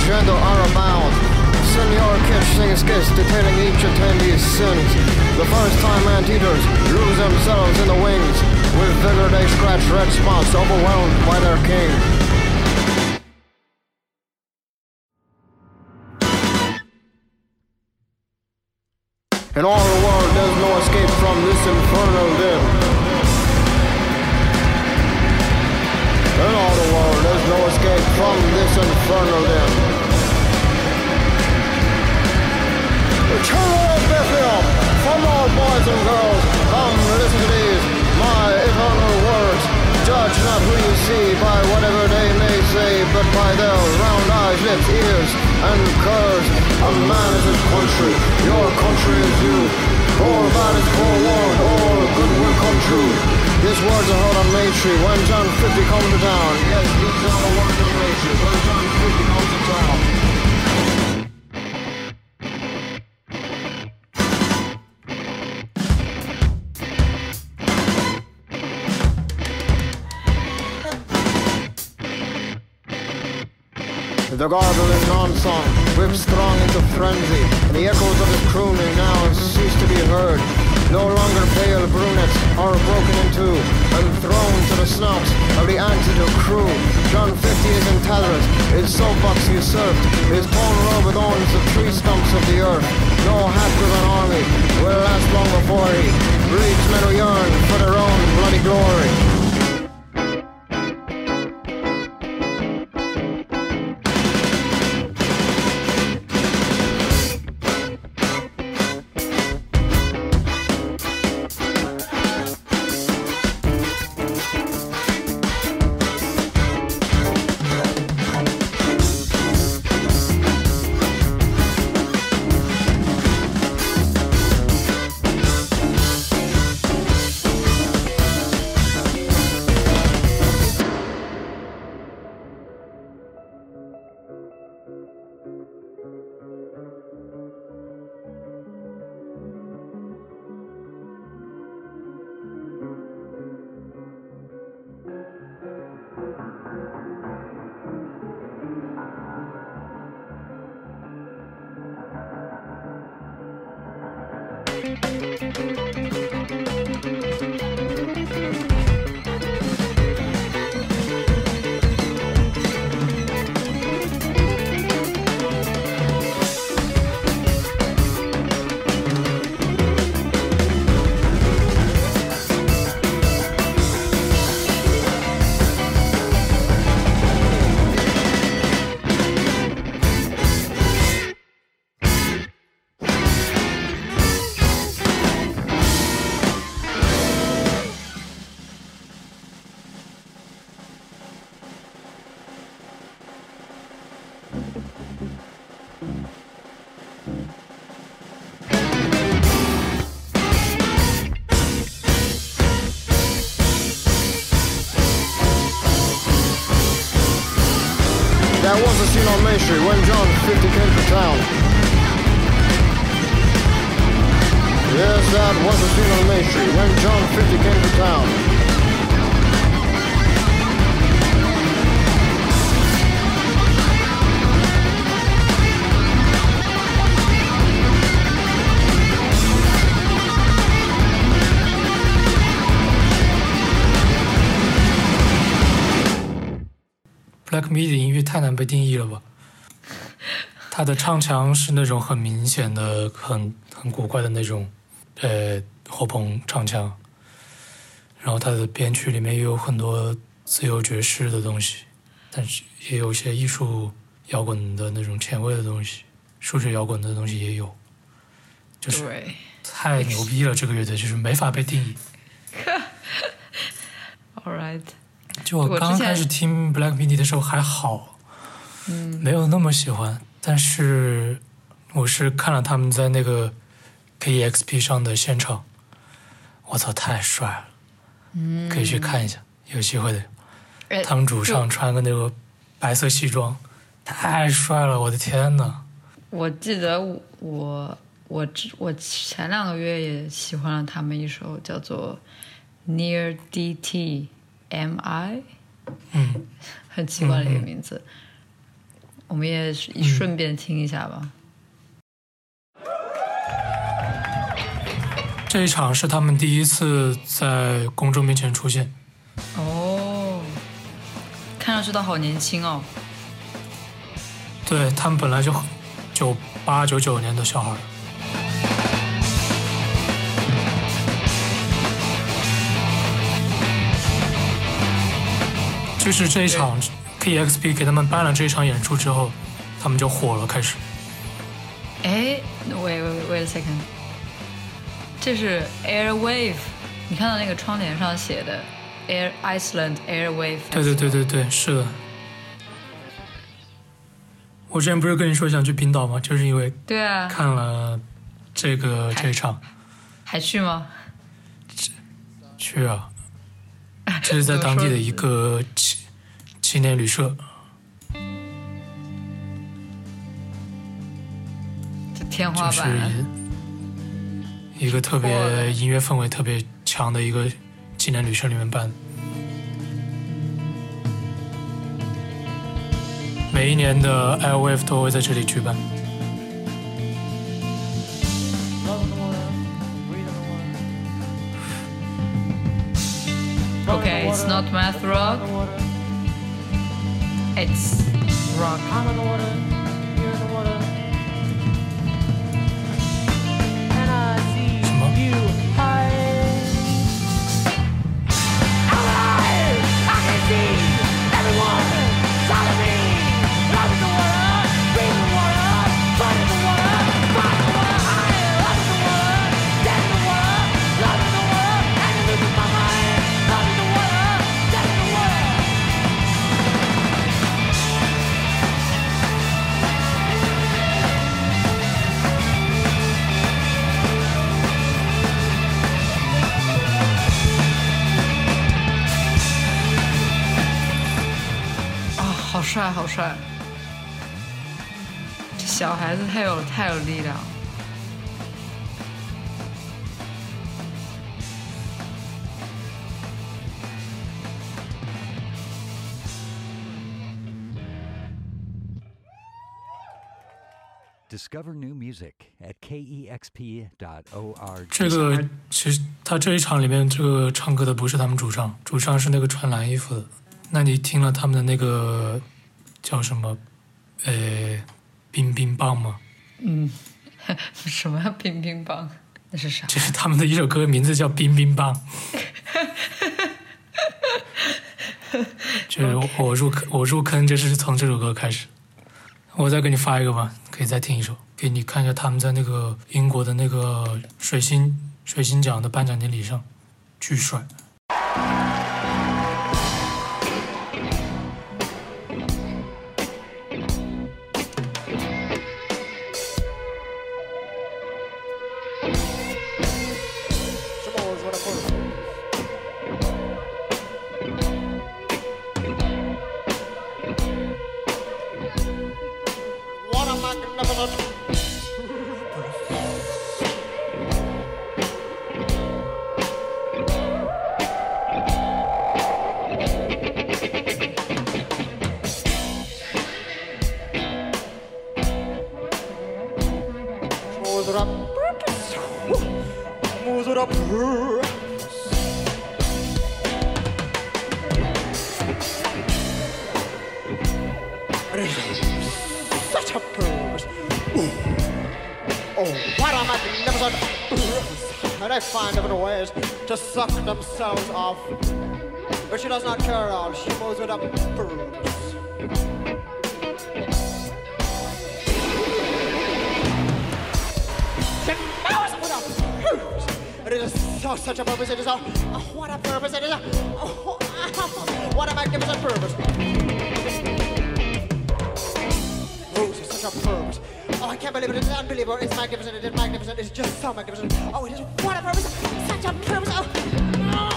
Gender are abound. Senor Kitch sings skits detailing each attendee's sins. The first time anteaters lose themselves in the wings. With vigor they scratch red spots, overwhelmed by their king. In all the world, there's no escape from this infernal din. In all the world, there's no escape from this infernal din. And girls, come listen to these, my eternal words. Judge not who you see by whatever they may say, but by their round eyes, lips, ears, and curves. A man is his country, your country is you. All bad is forewarned, all good will come true. These words are heard on Main Street when John 50 comes to town. Yes, these are the words of Main Street when John 50 comes to town. The gargling non-song whips strong into frenzy, the echoes of his crooning now cease to be heard. No longer pale brunettes are broken in two and thrown to the snouts of the antidote crew. John 50 is in Talrus, his soapbox usurped, his torn robe adorns the tree stumps of the earth. No half-driven army will last long before he breeds men who yearn for their own bloody glory. 被定义了吧？他的唱腔是那种很明显的、很很古怪的那种，呃，后朋唱腔。然后他的编曲里面也有很多自由爵士的东西，但是也有一些艺术摇滚的那种前卫的东西，数学摇滚的东西也有。就是，太牛逼了，这个乐队就是没法被定义。(laughs) All right，就我刚开始听 Black m i n i 的时候还好，嗯，没有那么喜欢，但是我是看了他们在那个 KEXP 上的现场，我操，太帅了，嗯，可以去看一下，有机会的。哎他们主唱穿个那个白色西装，太帅了，我的天呐！我记得我我之我前两个月也喜欢了他们一首叫做《Near DT M I》，嗯，很奇怪的一个名字。我们也顺便听一下吧。这一场是他们第一次在公众面前出现，哦，看上去都好年轻哦。对他们本来就九八九九年的小孩儿。就是这一场 KEXP 给他们办了这一场演出之后，他们就火了，开始。哎，wait wait wait a second，这是 Airwave，你看到那个窗帘上写的 Air Iceland Airwave？对对对对对，是的。我之前不是跟你说想去冰岛吗？就是因为对啊，看了这个这一场，还去吗？去啊，这是在当地的一个青青年旅社。这天花就是板，一个特别音乐氛围特别强的一个纪念旅社里面办的。每一年的 Airwave 都会在这里举办。Okay, it's not math rock. It's rock. I'm the 帅，好帅！这小孩子太有太有力量了。Discover new music at E kexp.org. 这个其实他这一场里面这个唱歌的不是他们主唱，主唱是那个穿蓝衣服的。那你听了他们的那个叫什么？呃，冰冰棒吗？嗯 (laughs) 什么冰冰棒？那是啥？这是他们的一首歌，名字叫《冰冰棒》。就是我入坑，我入坑就是从这首歌开始。我再给你发一个吧，可以再听一首，给你看一下他们在那个英国的那个水星水星奖的颁奖典礼上，巨帅。It up. It is such a purpose. Oh, what a magnificent purpose. And they find different ways to suck themselves off. But she does not care at all. She moves with a purpose. It is so such a purpose. It is a oh, what a purpose. It is a oh, (laughs) what a magnificent purpose. Oh, it's such a purpose. Oh, I can't believe it. It's unbelievable. It's magnificent. It is magnificent. It's just so magnificent. Oh, it is what a purpose. Such a purpose. Oh,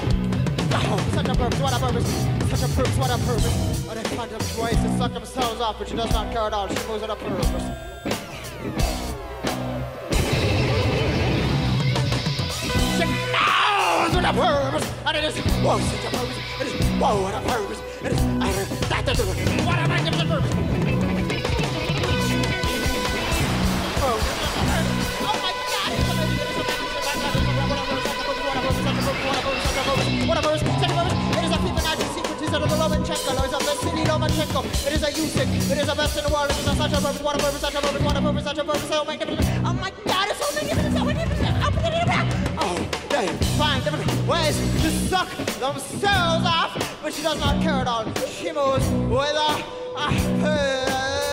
oh, such a purpose. What a purpose. Such a purpose. What a purpose. Oh, they find them ways to suck themselves off, but she does not care at all. She moves with a purpose. A purpose, and it is whoa, such a purpose. It is whoa, what a purpose. It is uh, that, that, what a magnificent purpose. Oh, oh. What a purpose. Such a purpose. It is a Fibonacci sequence. It is a Lomachenko. It is a Vasily Lomachenko. It is a Usyk. It is the best in the world. It is a such a purpose. What a purpose. Such a purpose. What a purpose. Such a purpose. So magnificent. Ways to suck themselves off, but she does not care at all. She moves with a, a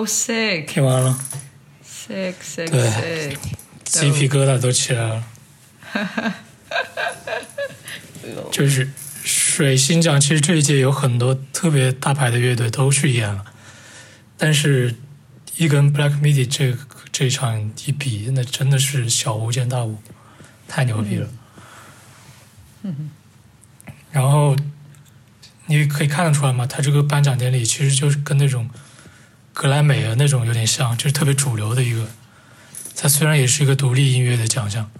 So sick, 听完了，sick, sick, 对 sick. 鸡皮疙瘩都起来了。(laughs) 就是水星奖，其实这一届有很多特别大牌的乐队都去演了，但是一跟 Black Midi 这这一场一比，那真的是小巫见大巫，太牛逼了。然后你可以看得出来嘛，他这个颁奖典礼其实就是跟那种格莱美啊那种有点像，就是特别主流的一个。它虽然也是一个独立音乐的奖项，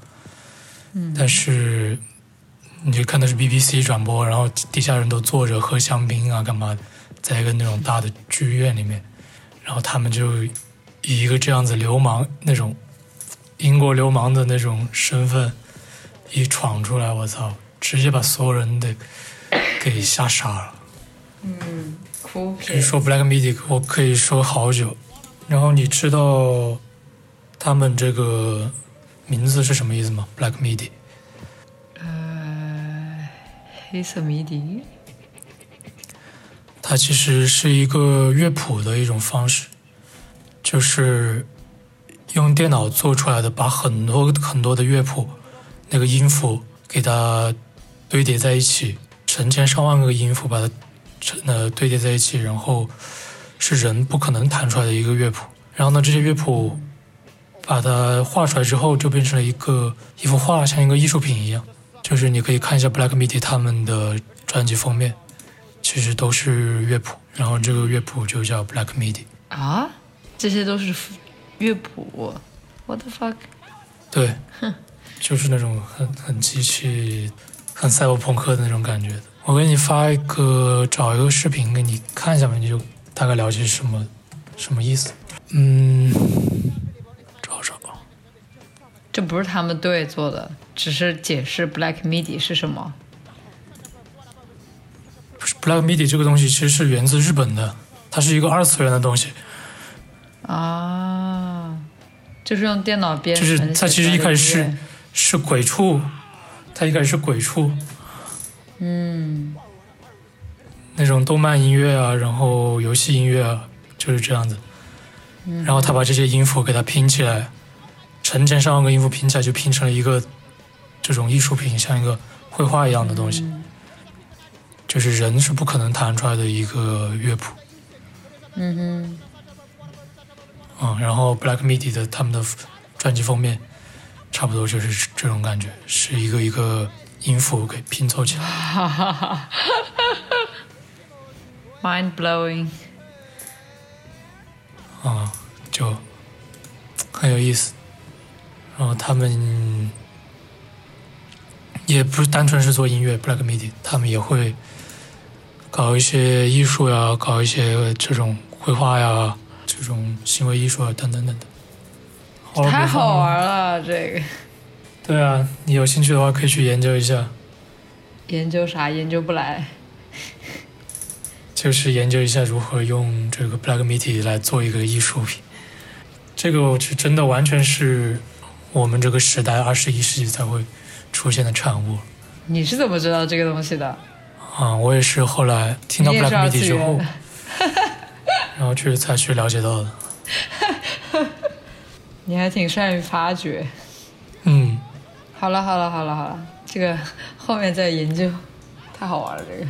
但是你就看的是 BBC 转播，然后底下人都坐着喝香槟啊，干嘛的，在一个那种大的剧院里面，然后他们就以一个这样子流氓那种英国流氓的那种身份一闯出来，我操，直接把所有人得给吓傻了。哭所以说 Black Midi 我可以说好久。然后你知道他们这个名字是什么意思吗？Black Midi 呃，黑色谜底，它其实是一个乐谱的一种方式，就是用电脑做出来的，把很多很多的乐谱那个音符给它堆叠在一起，成千上万个音符把它成呃堆叠在一起，然后是人不可能弹出来的一个乐谱。然后呢，这些乐谱把它画出来之后，就变成了一个一幅画，像一个艺术品一样。就是你可以看一下 Black Midi 他们的专辑封面，其实都是乐谱，然后这个乐谱就叫 Black Midi。啊，这些都是乐谱，what the fuck？对，就是那种很很机器、很赛博朋克的那种感觉的。我给你发一个，找一个视频给你看一下吧，你就大概了解什么什么意思。嗯，找找。这不是他们队做的，只是解释 Black MIDI 是什么。不是 Black MIDI 这个东西其实是源自日本的，它是一个二次元的东西。啊，就是用电脑编就是程它其实一开始是是鬼畜，它一开始是鬼畜嗯，那种动漫音乐啊，然后游戏音乐啊，就是这样子。然后他把这些音符给它拼起来，成千上万个音符拼起来，就拼成了一个这种艺术品，像一个绘画一样的东西。就是人是不可能弹出来的一个乐谱。嗯哼，嗯，然后 Black Midi 的他们的专辑封面，差不多就是这种感觉，是一个一个音符给拼凑起来。(laughs) mind blowing。啊、就很有意思。然后他们也不是单纯是做音乐，Black Midi，他们也会搞一些艺术呀，搞一些这种绘画呀，这种行为艺术啊，等等等等。太好。玩了，这个对啊，你有兴趣的话可以去研究一下，研究啥研究不来。(laughs) 就是研究一下如何用这个 Black Midi 来做一个艺术品。这个我是真的完全是我们这个时代二十一世纪才会出现的产物你是怎么知道这个东西的？啊！我也是后来听到 Black 是二 Midi 次之后，(laughs) 然后去才去了解到的。(laughs) 你还挺善于发掘。嗯，好了好了好了好了，这个后面再研究，太好玩了这个。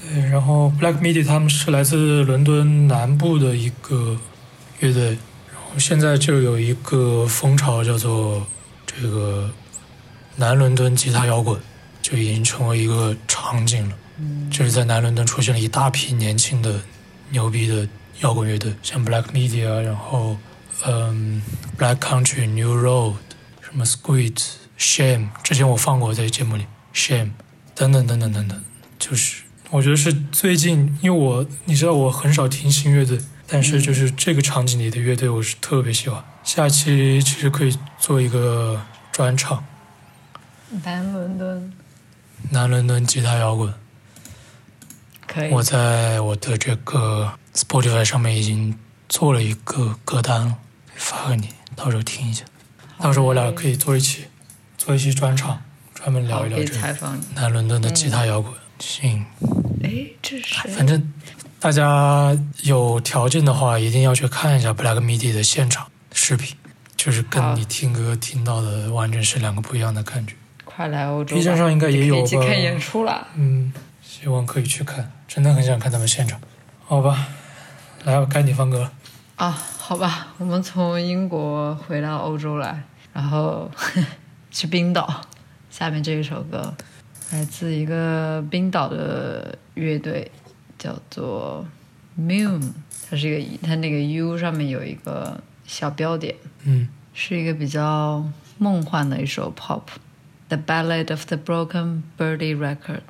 对。然后 Black Midi 他们是来自伦敦南部的一个乐队，然后现在就有一个风潮叫做这个南伦敦吉他摇滚，就已经成为一个场景了。就是在南伦敦出现了一大批年轻的牛逼的摇滚乐队，像 Black Midi 啊，然后嗯 Black Country、New Road，什么 Squid、Shame，之前我放过在节目里，Shame 等等等等等等，就是我觉得是最近，因为我你知道我很少听新乐队，但是就是这个场景里的乐队我是特别喜欢。下期其实可以做一个专场，南伦敦南伦敦吉他摇滚。可以。我在我的这个 Spotify 上面已经做了一个歌单了，发给你，到时候听一下。到时候我俩可以做一期，做一期专场，专门聊一聊这个。南伦敦的吉他摇滚。行，哎，这是谁？反正大家有条件的话，一定要去看一下 Black Midi 的现场视频，就是跟你听歌听到的完全是两个不一样的感觉。快来欧洲吧 B 站上应该也有吧看演出了。嗯，希望可以去看，真的很想看他们现场。好吧，来，该你放歌了。啊，好吧，我们从英国回到欧洲来，然后 (laughs) 去冰岛。下面这一首歌来自一个冰岛的乐队，叫做 Mune，它是一个它那个 U 上面有一个小标点，嗯。是一个比较梦幻的一首 pop，《The Ballad of the Broken Birdie Records》。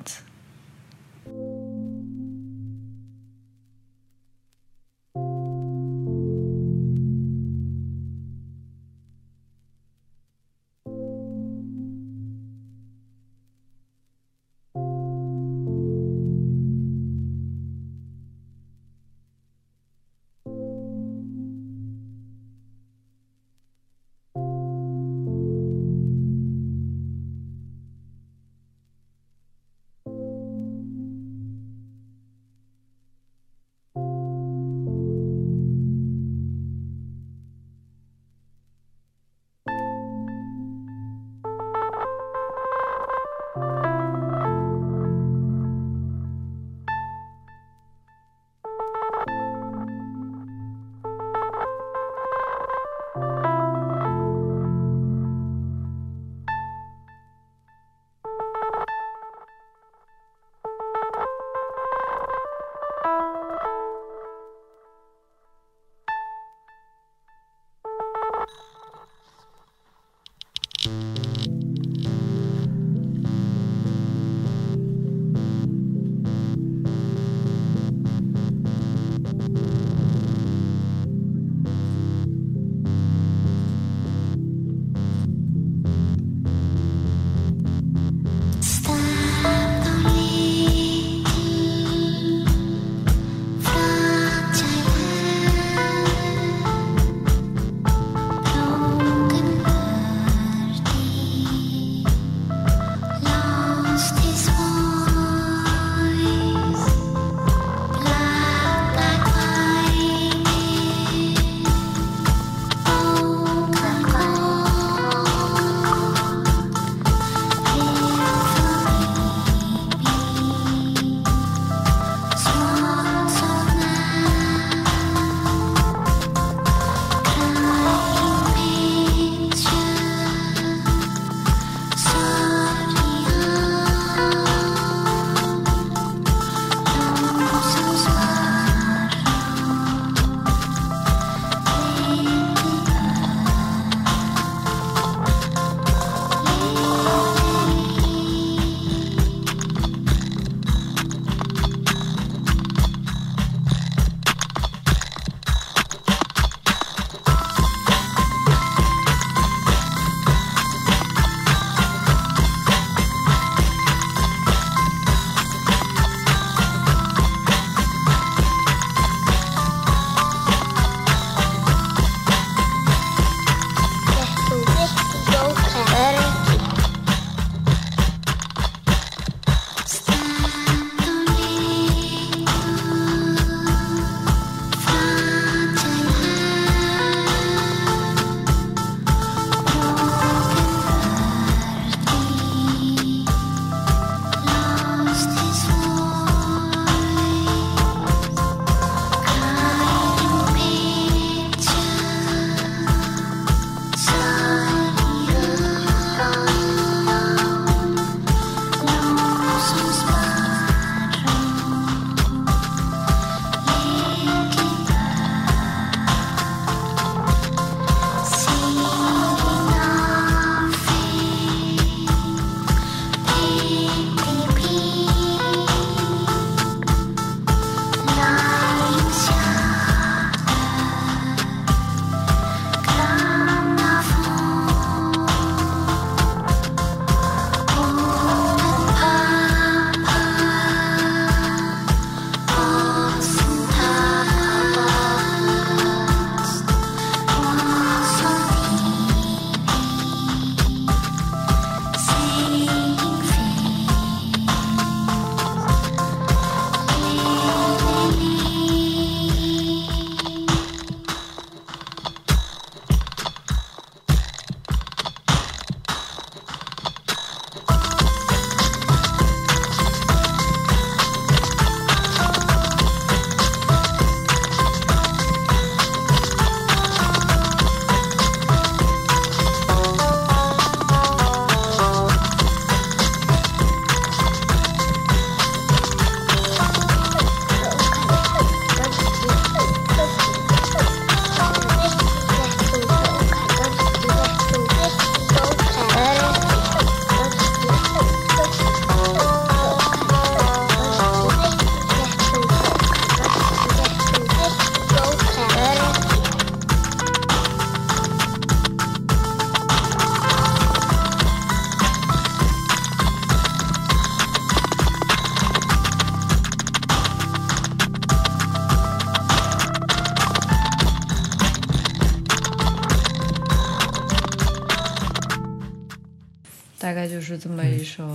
就是这么一首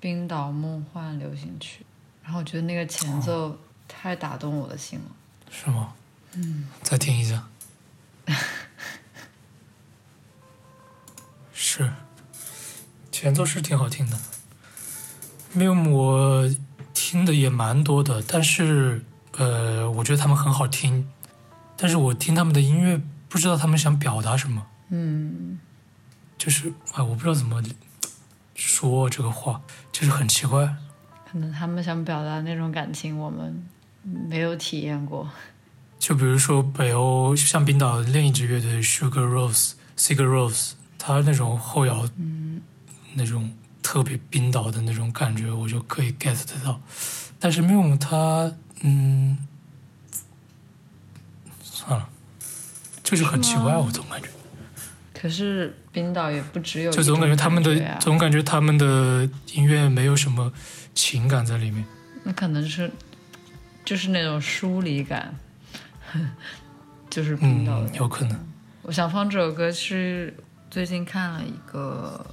冰岛梦幻流行曲。然后我觉得那个前奏太打动我的心了。是吗？嗯，再听一下。(laughs) 是，前奏是挺好听的。Mium 我听的也蛮多的，但是呃，我觉得他们很好听，但是我听他们的音乐不知道他们想表达什么，嗯，就是哎，我不知道怎么说这个话，就是很奇怪。可能他们想表达那种感情，我们没有体验过。就比如说北欧，像冰岛另一支乐队 Sugar Rose、Sigur Rose，它那种后摇，嗯那种特别冰岛的那种感觉，我就可以 get 得到。但是 Mium 它，嗯，算了，就是很奇怪，我总感觉，可是冰岛也不只有就总感觉他们的，总感觉他们的音乐没有什么情感在里面。那可能是就是那种疏离感，(laughs) 就是冰岛的嗯，有可能。我想放这首歌是最近看了一个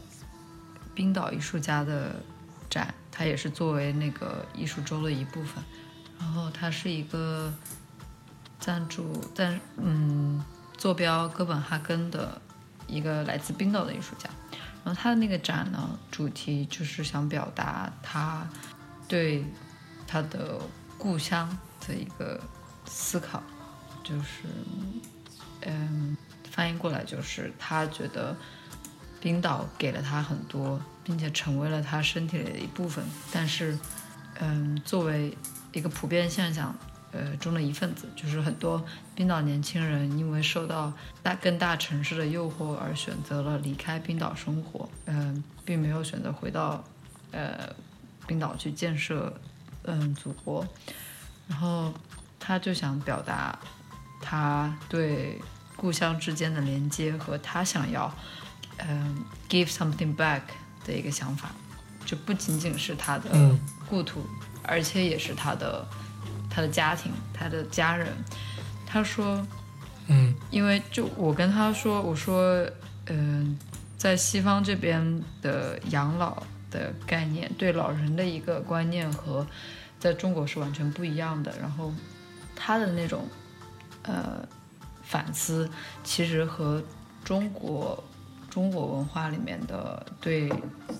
冰岛艺术家的展，它也是作为那个艺术周的一部分。然后它是一个赞助赞嗯坐标哥本哈根的一个来自冰岛的艺术家。然后他的那个展呢，主题就是想表达他对他的故乡的一个思考，就是嗯，翻译过来就是他觉得冰岛给了他很多，并且成为了他身体里的一部分。但是，嗯，作为一个普遍现象，呃中的一份子，就是很多冰岛年轻人因为受到大更大城市的诱惑而选择了离开冰岛生活，嗯、并没有选择回到呃冰岛去建设嗯祖国。然后他就想表达他对故乡之间的连接和他想要嗯 give something back 的一个想法，就不仅仅是他的嗯故土，而且也是他的他的家庭，他的家人。他说，嗯因为就我跟他说，我说，嗯、在西方这边的养老的概念，对老人的一个观念和在中国是完全不一样的。然后他的那种呃反思，其实和中国中国文化里面的对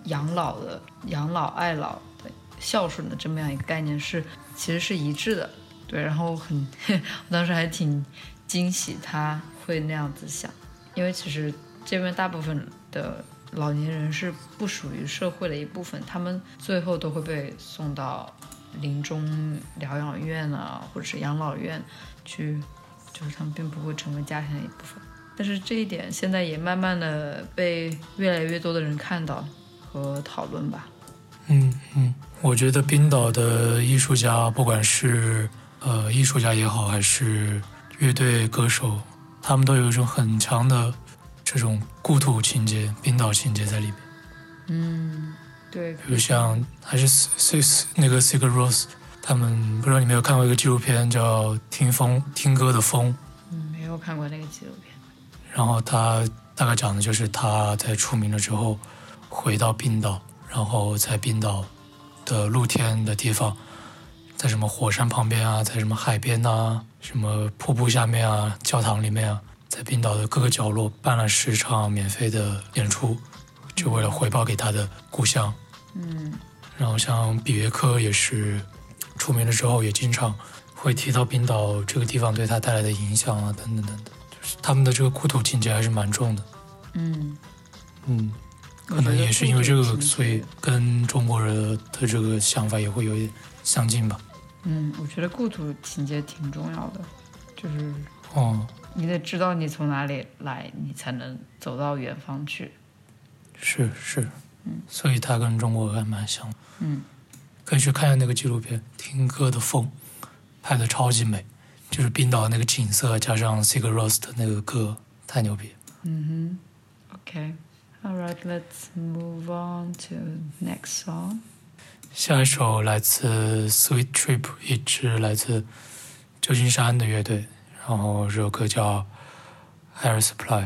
养老的养老爱老的孝顺的这么样一个概念是其实是一致的。对，然后很，(laughs) 我当时还挺惊喜他会那样子想，因为其实这边大部分的老年人是不属于社会的一部分，他们最后都会被送到临终疗养院啊，或者是养老院去，就是他们并不会成为家庭的一部分。但是这一点现在也慢慢的被越来越多的人看到和讨论吧。嗯嗯，我觉得冰岛的艺术家，不管是呃艺术家也好，还是乐队歌手，他们都有一种很强的这种故土情节、冰岛情节在里面。嗯，对，比如像还是 S S 那个 Sigur Rós，他们不知道你没有看过一个纪录片叫《听风听歌的风》，嗯，没有看过那个纪录片。然后他大概讲的就是他在出名了之后回到冰岛，然后在冰岛的露天的地方，在什么火山旁边啊，在什么海边啊，什么瀑布下面啊，教堂里面啊，在冰岛的各个角落办了十场免费的演出，就为了回报给他的故乡。嗯然后像比约克也是出名了之后，也经常会提到冰岛这个地方对他带来的影响啊，等等等等，就是他们的这个故土情节还是蛮重的。嗯，嗯，可能也是因为这个，所以跟中国人的这个想法也会有点相近吧。嗯，我觉得故土情节挺重要的，就是哦，你得知道你从哪里来，你才能走到远方去。是是，所以他跟中国还蛮像。嗯，可以去看一下那个纪录片《听歌的风》，拍的超级美，就是冰岛那个景色加上 Sigur Rós 的那个歌，太牛逼。嗯哼，OK。All right, let's move on to next song. 下一首来自 Sweet Trip，一支来自旧金山的乐队，然后这首歌叫《Air Supply》。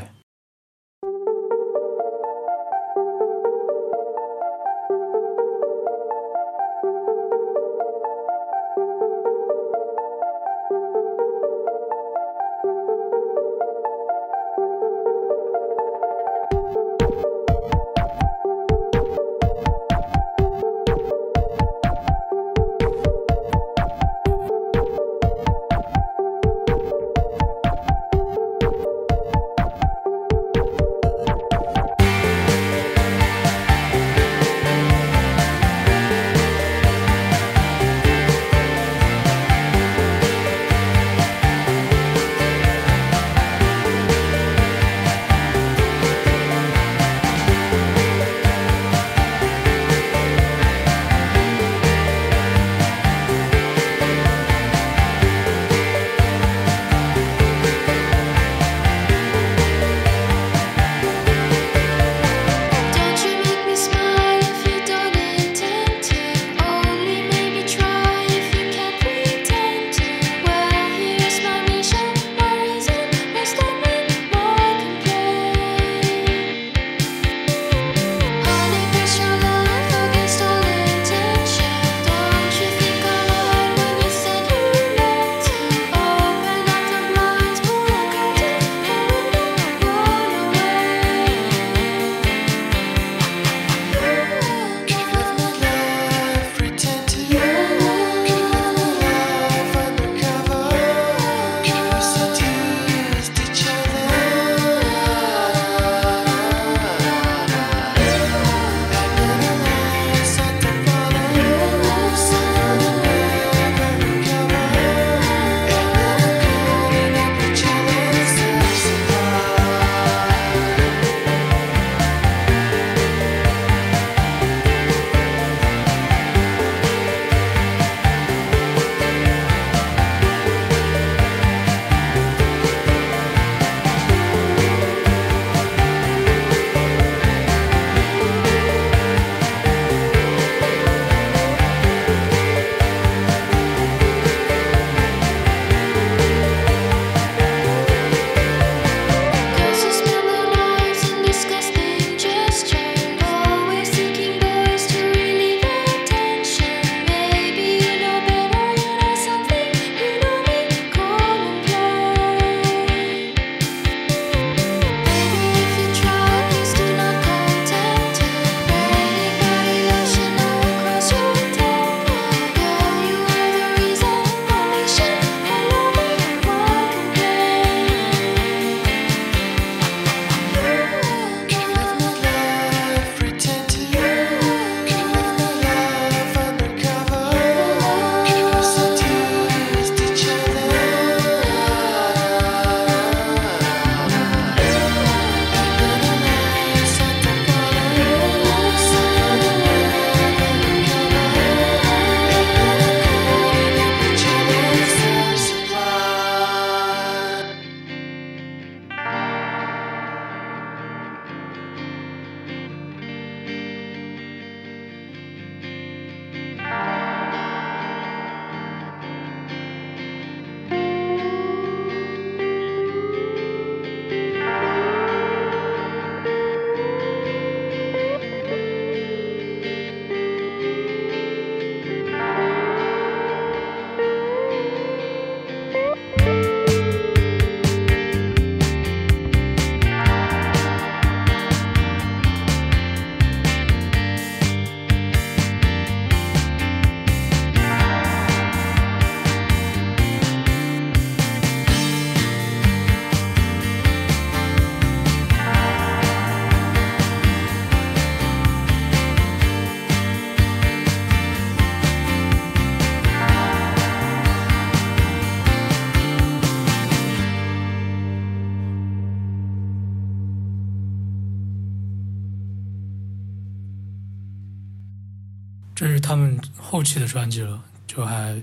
这是他们后期的专辑了，就还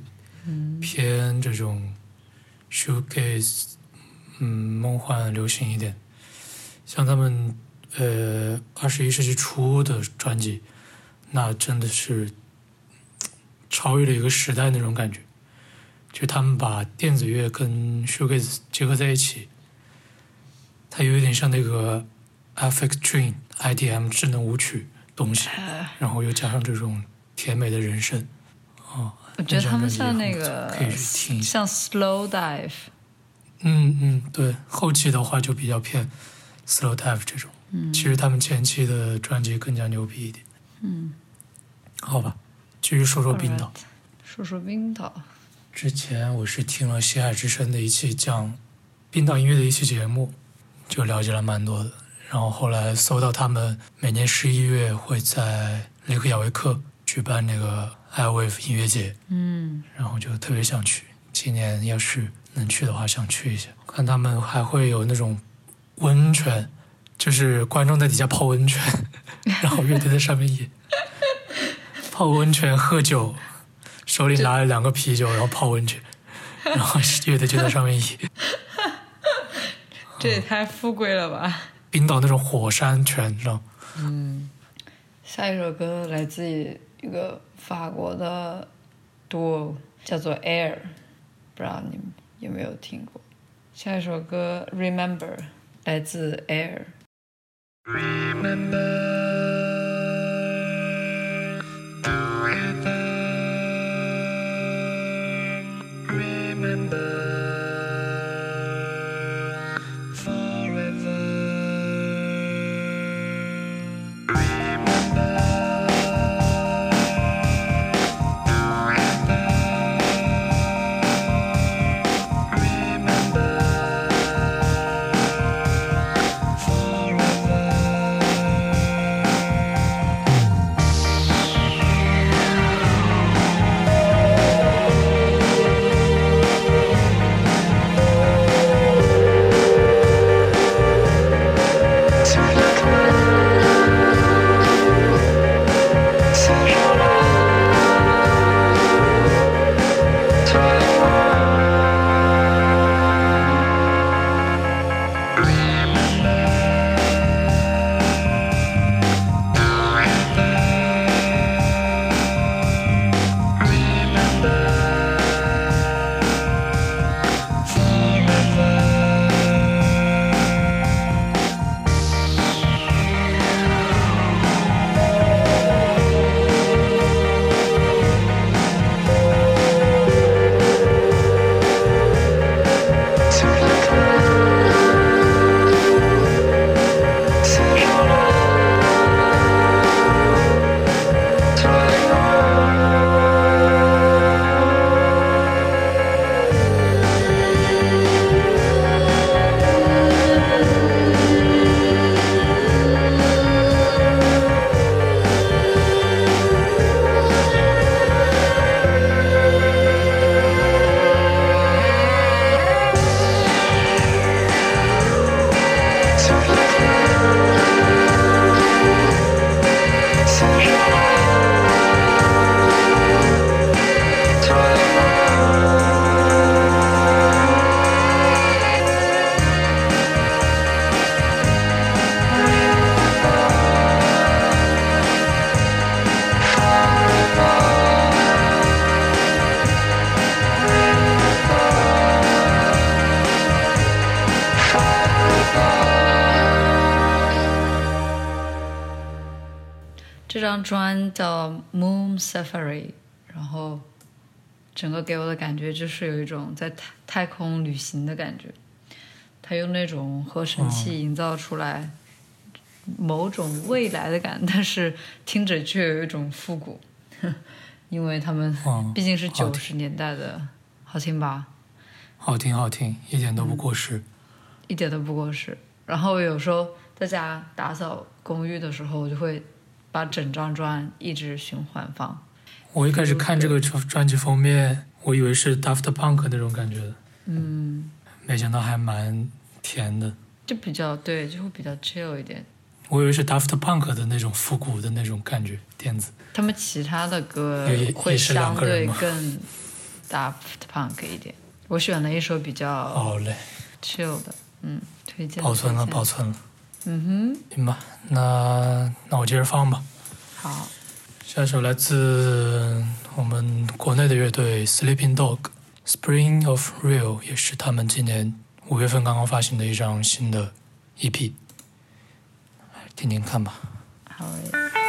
偏这种 shoegaze，嗯，梦幻流行一点。像他们呃二十一世纪初的专辑，那真的是超越了一个时代那种感觉。就他们把电子乐跟 shoegaze 结合在一起，它有一点像那个 FX Twin IDM 智能舞曲东西，然后又加上这种甜美的人生，哦，我觉得他们像那那个可以去听。像 slow dive，嗯嗯，对，后期的话就比较偏 slow dive 这种。嗯，其实他们前期的专辑更加牛逼一点。嗯，好吧，继续说说冰岛。说说冰岛。之前我是听了《西海之声》的一期讲冰岛音乐的一期节目，就了解了蛮多的。然后后来搜到他们每年十一月会在雷克雅维克举办那个 iWave 音乐节，嗯，然后就特别想去。今年要是能去的话，想去一下。看他们还会有那种温泉，就是观众在底下泡温泉，(laughs) 然后乐队在上面演，泡温泉喝酒，手里拿了两个啤酒，然后泡温泉，然后乐队就在上面演。这也太富贵了吧！冰岛那种火山泉，你知道吗？下一首歌来自于一个法国的 duo，叫做 Air，不知道你们有没有听过？下一首歌 Remember 来自 Air。这张专叫《Moon Safari》，然后整个给我的感觉就是有一种在太太空旅行的感觉。他用那种合成器营造出来某种未来的感，(laughs) 但是听着却有一种复古，(laughs) 因为他们嗯毕竟是九十年代的，好听吧？好听好听，一点都不过时。一点都不过时。然后有时候在家打扫公寓的时候，我就会把整张专一直循环放。我一开始看这个专专辑封面，我以为是 Daft Punk 那种感觉的，嗯，没想到还蛮甜的。就比较对，就会比较 chill 一点。我以为是 Daft Punk 的那种复古的那种感觉，电子。他们其他的歌会相对更 Daft Punk 一点。我选了一首比较好嘞，chill 的，嗯，推荐保存了，保存了。嗯哼行吧，那那我接着放吧。好，下一首来自我们国内的乐队 Sleeping Dog，《Spring of Real》也是他们今年五月份刚刚发行的一张新的 EP，听听看吧。好诶。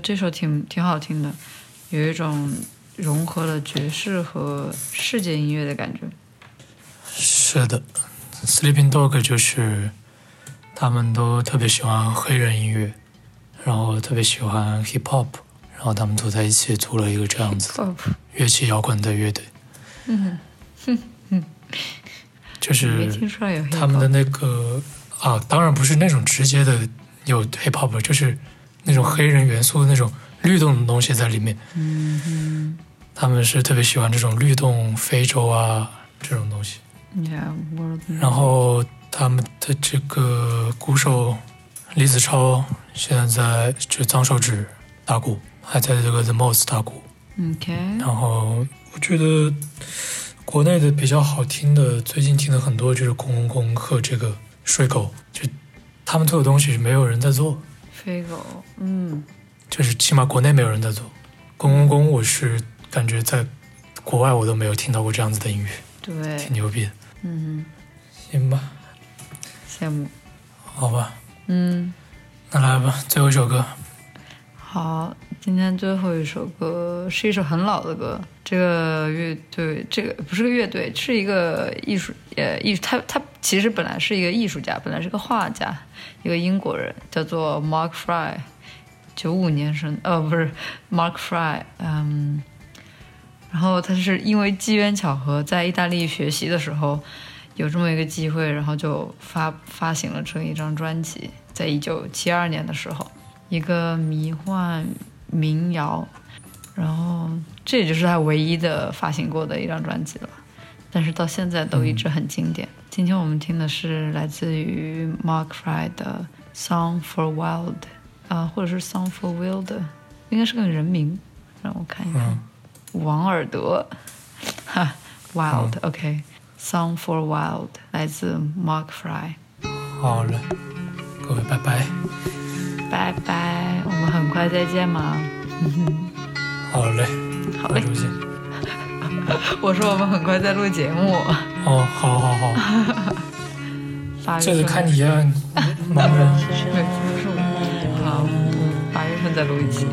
这首挺挺好听的，有一种融合了爵士和世界音乐的感觉。是的，Sleeping Dog 就是他们都特别喜欢黑人音乐，然后特别喜欢 Hip Hop，然后他们组在一起组了一个这样子的乐器摇滚的乐队。嗯，就是没听出来有他们的那个啊，当然不是那种直接的有 hip hop，就是那种黑人元素的那种律动的东西在里面。嗯他们是特别喜欢这种律动非洲啊这种东西。，Yeah World，然后他们的这个鼓手李子超现在在就脏手指打鼓，还在这个 The Most 打鼓。OK，然后我觉得国内的比较好听的，最近听的很多就是空空空和这个睡狗，就他们做的东西没有人在做，飞狗，嗯就是起码国内没有人在做。公公公我是感觉在国外我都没有听到过这样子的音乐，对，挺牛逼的。嗯行吧，羡慕，好吧，嗯。那来吧，最后一首歌。好，今天最后一首歌是一首很老的歌。这个乐队，这个不是个乐队，是一个艺术，呃，艺他他其实本来是一个艺术家，本来是个画家，一个英国人，叫做 Mark Fry，九五年生，呃，不是 Mark Fry，嗯，然后他是因为机缘巧合，在意大利学习的时候有这么一个机会，然后就发发行了这一张专辑，在一九七二年的时候。一个迷幻民谣，然后这也就是他唯一的发行过的一张专辑了，但是到现在都一直很经典。今天我们听的是来自于 Mark Fry 的《Song for Wild》，啊、或者是《Song for Wild》，应该是个人名，让我看一看，王尔德，哈，Wild，OK，、Song for Wild》来自 Mark Fry。好了，各位拜拜。拜拜，快再见吗。(laughs) 好嘞，好嘞下周见。(laughs) 我说我们很快在录节目，哦，好好好，(laughs) 八月份。这个看你呀，忙人。每次都是我。好，八月份再录一期。